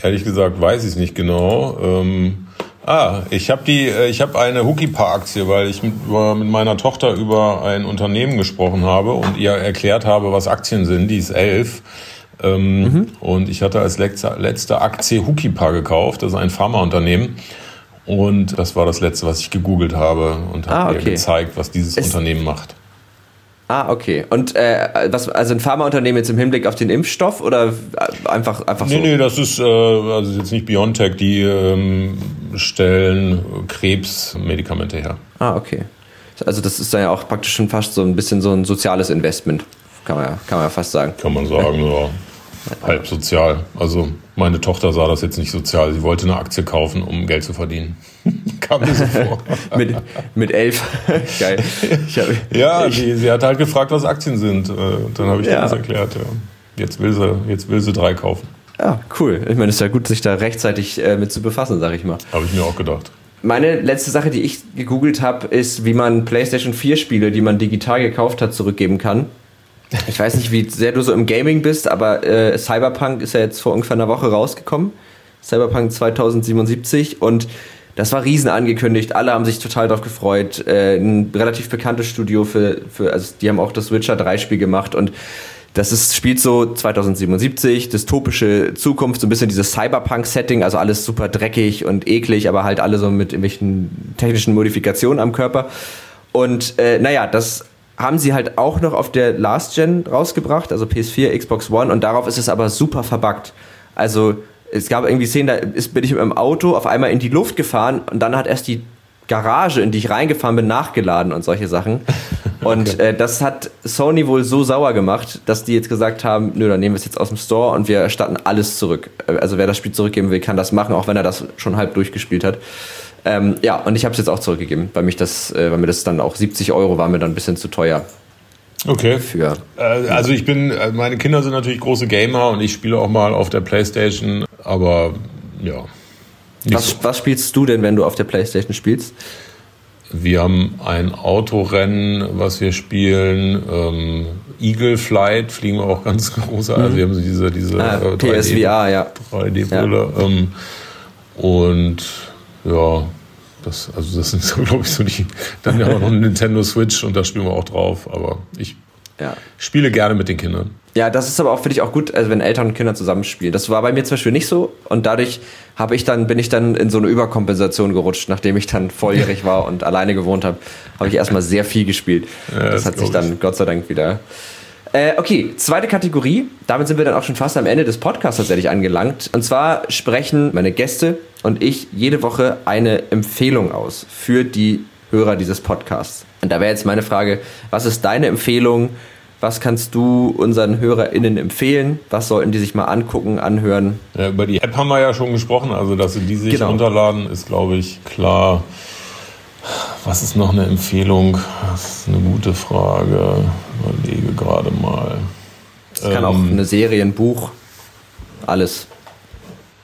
ehrlich gesagt weiß ich es nicht genau. Ähm, ah, ich habe die, äh, ich habe eine Hookipa-Aktie, weil ich mit, mit meiner Tochter über ein Unternehmen gesprochen habe und ihr erklärt habe, was Aktien sind. Die ist elf. Ähm, mhm. Und ich hatte als letzte, letzte Aktie Hookipa gekauft, das ist ein Pharmaunternehmen. Und das war das letzte, was ich gegoogelt habe und habe ah, okay. ihr gezeigt, was dieses es Unternehmen macht. Ah, okay. Und äh, was, also ein Pharmaunternehmen jetzt im Hinblick auf den Impfstoff oder einfach, einfach so? Nee, nee, das ist äh, also jetzt nicht BioNTech, die ähm, stellen Krebsmedikamente her. Ah, okay. Also das ist dann ja auch praktisch schon fast so ein bisschen so ein soziales Investment, kann man ja, kann man ja fast sagen. Kann man sagen, ja. Halb sozial. Also meine Tochter sah das jetzt nicht sozial. Sie wollte eine Aktie kaufen, um Geld zu verdienen. Kam mir so vor. mit, mit elf. Geil. Hab, ja, die, sie hat halt gefragt, was Aktien sind. Äh, dann habe ich ja. das erklärt. Ja. Jetzt, will sie, jetzt will sie drei kaufen. Ja, cool. Ich meine, es ist ja gut, sich da rechtzeitig äh, mit zu befassen, sag ich mal. Habe ich mir auch gedacht. Meine letzte Sache, die ich gegoogelt habe, ist, wie man PlayStation 4 Spiele, die man digital gekauft hat, zurückgeben kann. Ich weiß nicht, wie sehr du so im Gaming bist, aber äh, Cyberpunk ist ja jetzt vor ungefähr einer Woche rausgekommen. Cyberpunk 2077 und das war riesen angekündigt. Alle haben sich total darauf gefreut. Äh, ein relativ bekanntes Studio für, für, also die haben auch das Witcher 3 Spiel gemacht und das ist, spielt so 2077, dystopische Zukunft, so ein bisschen dieses Cyberpunk-Setting, also alles super dreckig und eklig, aber halt alle so mit irgendwelchen technischen Modifikationen am Körper. Und äh, naja, das haben sie halt auch noch auf der Last Gen rausgebracht, also PS4, Xbox One, und darauf ist es aber super verbuggt. Also es gab irgendwie Szenen, da ist, bin ich mit meinem Auto auf einmal in die Luft gefahren und dann hat erst die Garage, in die ich reingefahren bin, nachgeladen und solche Sachen. Und okay. äh, das hat Sony wohl so sauer gemacht, dass die jetzt gesagt haben, nö, dann nehmen wir es jetzt aus dem Store und wir erstatten alles zurück. Äh, also wer das Spiel zurückgeben will, kann das machen, auch wenn er das schon halb durchgespielt hat. Ähm, ja, und ich habe es jetzt auch zurückgegeben, weil mich das, äh, weil mir das dann auch 70 Euro war mir dann ein bisschen zu teuer. Okay. Für, äh, also ich bin, äh, meine Kinder sind natürlich große Gamer und ich spiele auch mal auf der Playstation, aber ja. Was, so. was spielst du denn, wenn du auf der Playstation spielst? Wir haben ein Autorennen, was wir spielen. Ähm, Eagle Flight fliegen wir auch ganz groß. Also mhm. wir haben so diese, diese ah, äh, PSVR, ja. 3D-Brille. Ja. Ähm, und ja, das, also das sind so, glaube ich, so die. Dann ja noch ein Nintendo Switch und da spielen wir auch drauf. Aber ich ja. spiele gerne mit den Kindern. Ja, das ist aber auch, finde ich, auch gut, also wenn Eltern und Kinder zusammenspielen. Das war bei mir zum Beispiel nicht so und dadurch habe ich dann, bin ich dann in so eine Überkompensation gerutscht, nachdem ich dann volljährig war und alleine gewohnt habe, habe ich erstmal sehr viel gespielt. Ja, das, das hat sich dann. Gott sei Dank wieder. Äh, okay, zweite Kategorie. Damit sind wir dann auch schon fast am Ende des Podcasts tatsächlich angelangt. Und zwar sprechen meine Gäste und ich jede Woche eine Empfehlung aus für die Hörer dieses Podcasts. Und da wäre jetzt meine Frage, was ist deine Empfehlung? Was kannst du unseren HörerInnen empfehlen? Was sollten die sich mal angucken, anhören? Ja, über die App haben wir ja schon gesprochen. Also, dass sie die sich genau. runterladen, ist, glaube ich, klar. Was ist noch eine Empfehlung? Das ist eine gute Frage. Überlege gerade mal. Es kann ähm, auch eine Serie, ein Buch, alles.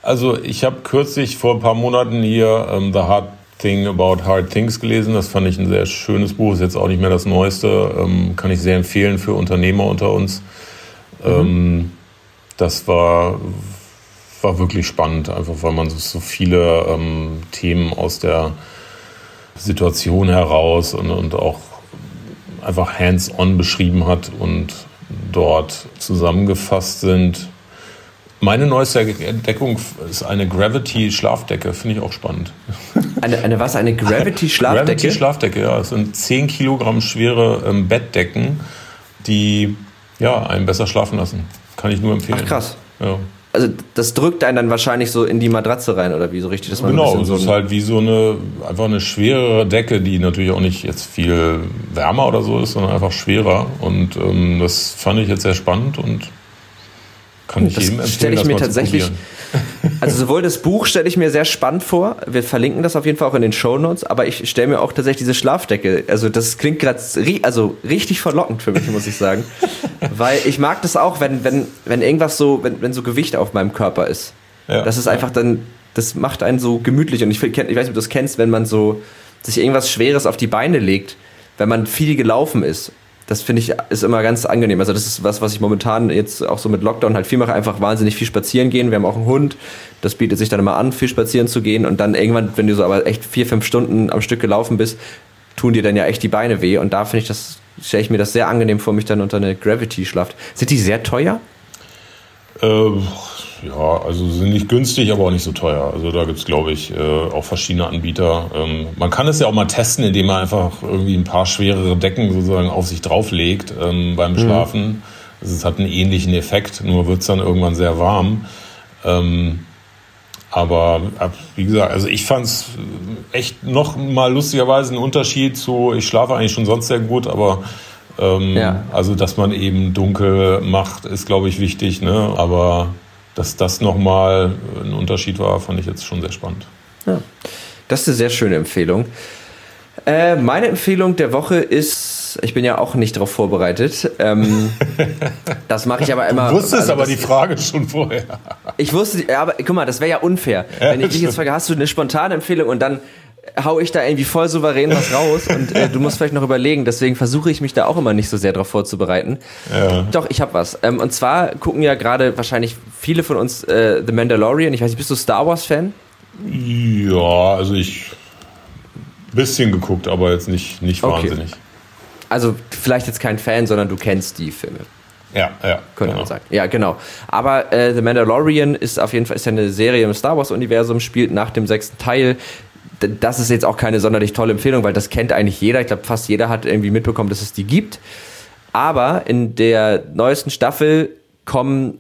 Also ich habe kürzlich vor ein paar Monaten hier ähm, The Hard Thing About Hard Things gelesen. Das fand ich ein sehr schönes Buch. Ist jetzt auch nicht mehr das Neueste. Ähm, kann ich sehr empfehlen für Unternehmer unter uns. Mhm. Das war, war wirklich spannend, einfach weil man so, so viele ähm, Themen aus der Situation heraus und, und auch einfach hands-on beschrieben hat und dort zusammengefasst sind meine neueste Entdeckung ist eine Gravity-Schlafdecke. Finde ich auch spannend. Eine, eine was? Eine Gravity-Schlafdecke? Gravity-Schlafdecke, ja. Das sind 10 Kilogramm schwere ähm, Bettdecken, die ja, einen besser schlafen lassen. Kann ich nur empfehlen. Ach, krass. Ja. Also das drückt einen dann wahrscheinlich so in die Matratze rein oder wie so richtig, dass man genau, es so ist halt wie so eine einfach eine schwerere Decke, die natürlich auch nicht jetzt viel wärmer oder so ist, sondern einfach schwerer. Und ähm, das fand ich jetzt sehr spannend und kann ich das jedem empfehlen, stelle ich mir tatsächlich. Also sowohl das Buch stelle ich mir sehr spannend vor. Wir verlinken das auf jeden Fall auch in den Show Notes. Aber ich stelle mir auch tatsächlich diese Schlafdecke. Also das klingt gerade also richtig verlockend für mich, muss ich sagen, weil ich mag das auch, wenn wenn wenn irgendwas so wenn, wenn so Gewicht auf meinem Körper ist. Ja. Das ist einfach dann das macht einen so gemütlich und ich, ich weiß nicht, ob du das kennst, wenn man so sich irgendwas Schweres auf die Beine legt, wenn man viel gelaufen ist das finde ich ist immer ganz angenehm. Also das ist was, was ich momentan jetzt auch so mit Lockdown halt viel mache, einfach wahnsinnig viel spazieren gehen. Wir haben auch einen Hund, das bietet sich dann immer an, viel spazieren zu gehen und dann irgendwann, wenn du so aber echt vier, fünf Stunden am Stück gelaufen bist, tun dir dann ja echt die Beine weh und da finde ich das, stelle ich mir das sehr angenehm vor, mich dann unter eine Gravity schlaft. Sind die sehr teuer? Ähm, ja, also sind nicht günstig, aber auch nicht so teuer. Also da gibt es, glaube ich, äh, auch verschiedene Anbieter. Ähm, man kann es ja auch mal testen, indem man einfach irgendwie ein paar schwerere Decken sozusagen auf sich drauflegt ähm, beim mhm. Schlafen. Mhm. Also es hat einen ähnlichen Effekt, nur wird es dann irgendwann sehr warm. Ähm, aber wie gesagt, also ich fand es echt noch mal lustigerweise einen Unterschied zu, ich schlafe eigentlich schon sonst sehr gut, aber ähm, ja. also dass man eben dunkel macht, ist glaube ich wichtig, ne? Aber dass das nochmal ein Unterschied war, fand ich jetzt schon sehr spannend. Ja. Das ist eine sehr schöne Empfehlung. Äh, meine Empfehlung der Woche ist, ich bin ja auch nicht darauf vorbereitet. Ähm, das mache ich aber immer. Du wusstest also aber die Frage schon vorher. Ich wusste, ja, aber guck mal, das wäre ja unfair. Ja, Wenn ich dich jetzt frage, hast du eine spontane Empfehlung und dann hau ich da irgendwie voll souverän was raus und äh, du musst vielleicht noch überlegen. Deswegen versuche ich mich da auch immer nicht so sehr darauf vorzubereiten. Ja. Doch, ich habe was. Ähm, und zwar gucken ja gerade wahrscheinlich viele von uns äh, The Mandalorian. Ich weiß nicht, bist du Star Wars-Fan? Ja, also ich bisschen geguckt, aber jetzt nicht, nicht okay. wahnsinnig. Also vielleicht jetzt kein Fan, sondern du kennst die Filme. Ja, ja. Könnte genau. man sagen. Ja, genau. Aber äh, The Mandalorian ist auf jeden Fall ist ja eine Serie im Star Wars-Universum, spielt nach dem sechsten Teil das ist jetzt auch keine sonderlich tolle Empfehlung, weil das kennt eigentlich jeder. Ich glaube, fast jeder hat irgendwie mitbekommen, dass es die gibt. Aber in der neuesten Staffel kommen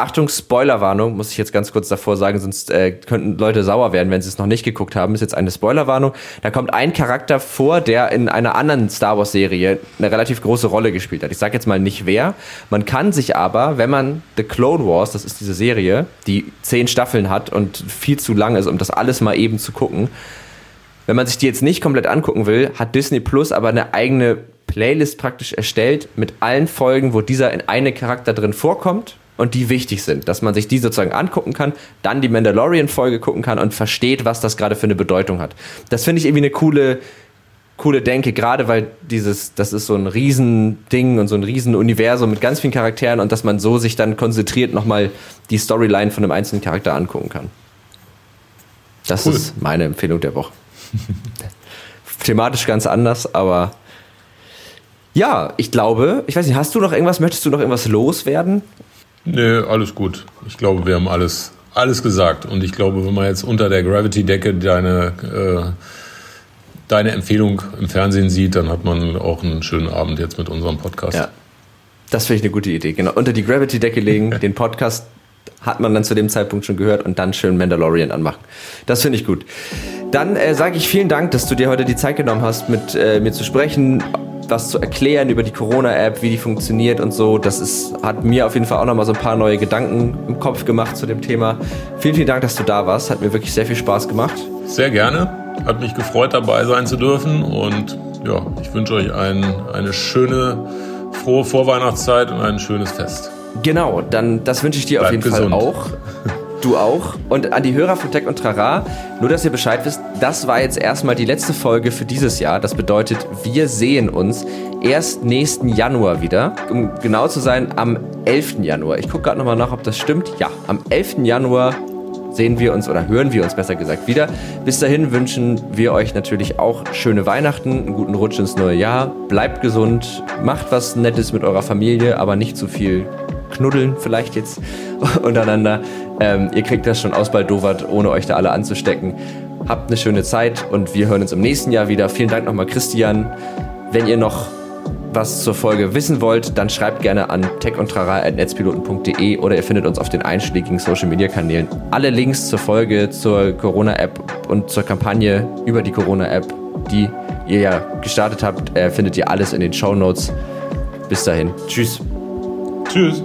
Achtung, Spoilerwarnung, muss ich jetzt ganz kurz davor sagen, sonst äh, könnten Leute sauer werden, wenn sie es noch nicht geguckt haben. Ist jetzt eine Spoilerwarnung. Da kommt ein Charakter vor, der in einer anderen Star Wars-Serie eine relativ große Rolle gespielt hat. Ich sage jetzt mal nicht wer. Man kann sich aber, wenn man The Clone Wars, das ist diese Serie, die zehn Staffeln hat und viel zu lang ist, um das alles mal eben zu gucken, Wenn man sich die jetzt nicht komplett angucken will, hat Disney Plus aber eine eigene Playlist praktisch erstellt mit allen Folgen, wo dieser in eine Charakter drin vorkommt und die wichtig sind, dass man sich die sozusagen angucken kann, dann die Mandalorian-Folge gucken kann und versteht, was das gerade für eine Bedeutung hat. Das finde ich irgendwie eine coole, coole Denke, gerade weil dieses, das ist so ein Riesending und so ein Riesenuniversum mit ganz vielen Charakteren und dass man so sich dann konzentriert nochmal die Storyline von einem einzelnen Charakter angucken kann. Das cool. ist meine Empfehlung der Woche. Thematisch ganz anders, aber ja, ich glaube, ich weiß nicht, hast du noch irgendwas, möchtest du noch irgendwas loswerden? Nee, alles gut. Ich glaube, wir haben alles, alles gesagt. Und ich glaube, wenn man jetzt unter der Gravity-Decke deine, äh, deine Empfehlung im Fernsehen sieht, dann hat man auch einen schönen Abend jetzt mit unserem Podcast. Ja. Das finde ich eine gute Idee. Genau, unter die Gravity-Decke legen, den Podcast hat man dann zu dem Zeitpunkt schon gehört und dann schön Mandalorian anmachen. Das finde ich gut. Dann äh, sage ich vielen Dank, dass du dir heute die Zeit genommen hast, mit äh, mir zu sprechen, was zu erklären über die Corona-App, wie die funktioniert und so. Das ist, hat mir auf jeden Fall auch nochmal so ein paar neue Gedanken im Kopf gemacht zu dem Thema. Vielen, vielen Dank, dass du da warst. Hat mir wirklich sehr viel Spaß gemacht. Sehr gerne. Hat mich gefreut, dabei sein zu dürfen. Und ja, ich wünsche euch ein, eine schöne, frohe Vorweihnachtszeit und ein schönes Fest. Genau, dann das wünsche ich dir Bleib auf jeden gesund. Fall auch. Du auch. Und an die Hörer von Tech und Trara, nur dass ihr Bescheid wisst, das war jetzt erstmal die letzte Folge für dieses Jahr. Das bedeutet, wir sehen uns erst nächsten Januar wieder. Um genau zu sein, am 11. Januar. Ich gucke gerade nochmal nach, ob das stimmt. Ja, am 11. Januar sehen wir uns oder hören wir uns besser gesagt wieder. Bis dahin wünschen wir euch natürlich auch schöne Weihnachten, einen guten Rutsch ins neue Jahr. Bleibt gesund, macht was Nettes mit eurer Familie, aber nicht zu viel knuddeln vielleicht jetzt untereinander. Ähm, ihr kriegt das schon ausbaldowert, ohne euch da alle anzustecken. Habt eine schöne Zeit und wir hören uns im nächsten Jahr wieder. Vielen Dank nochmal, Christian. Wenn ihr noch was zur Folge wissen wollt, dann schreibt gerne an techundtrara.netzpiloten.de oder ihr findet uns auf den einschlägigen Social Media Kanälen. Alle Links zur Folge, zur Corona-App und zur Kampagne über die Corona-App, die ihr ja gestartet habt, äh, findet ihr alles in den Show Notes. Bis dahin. Tschüss. Tschüss.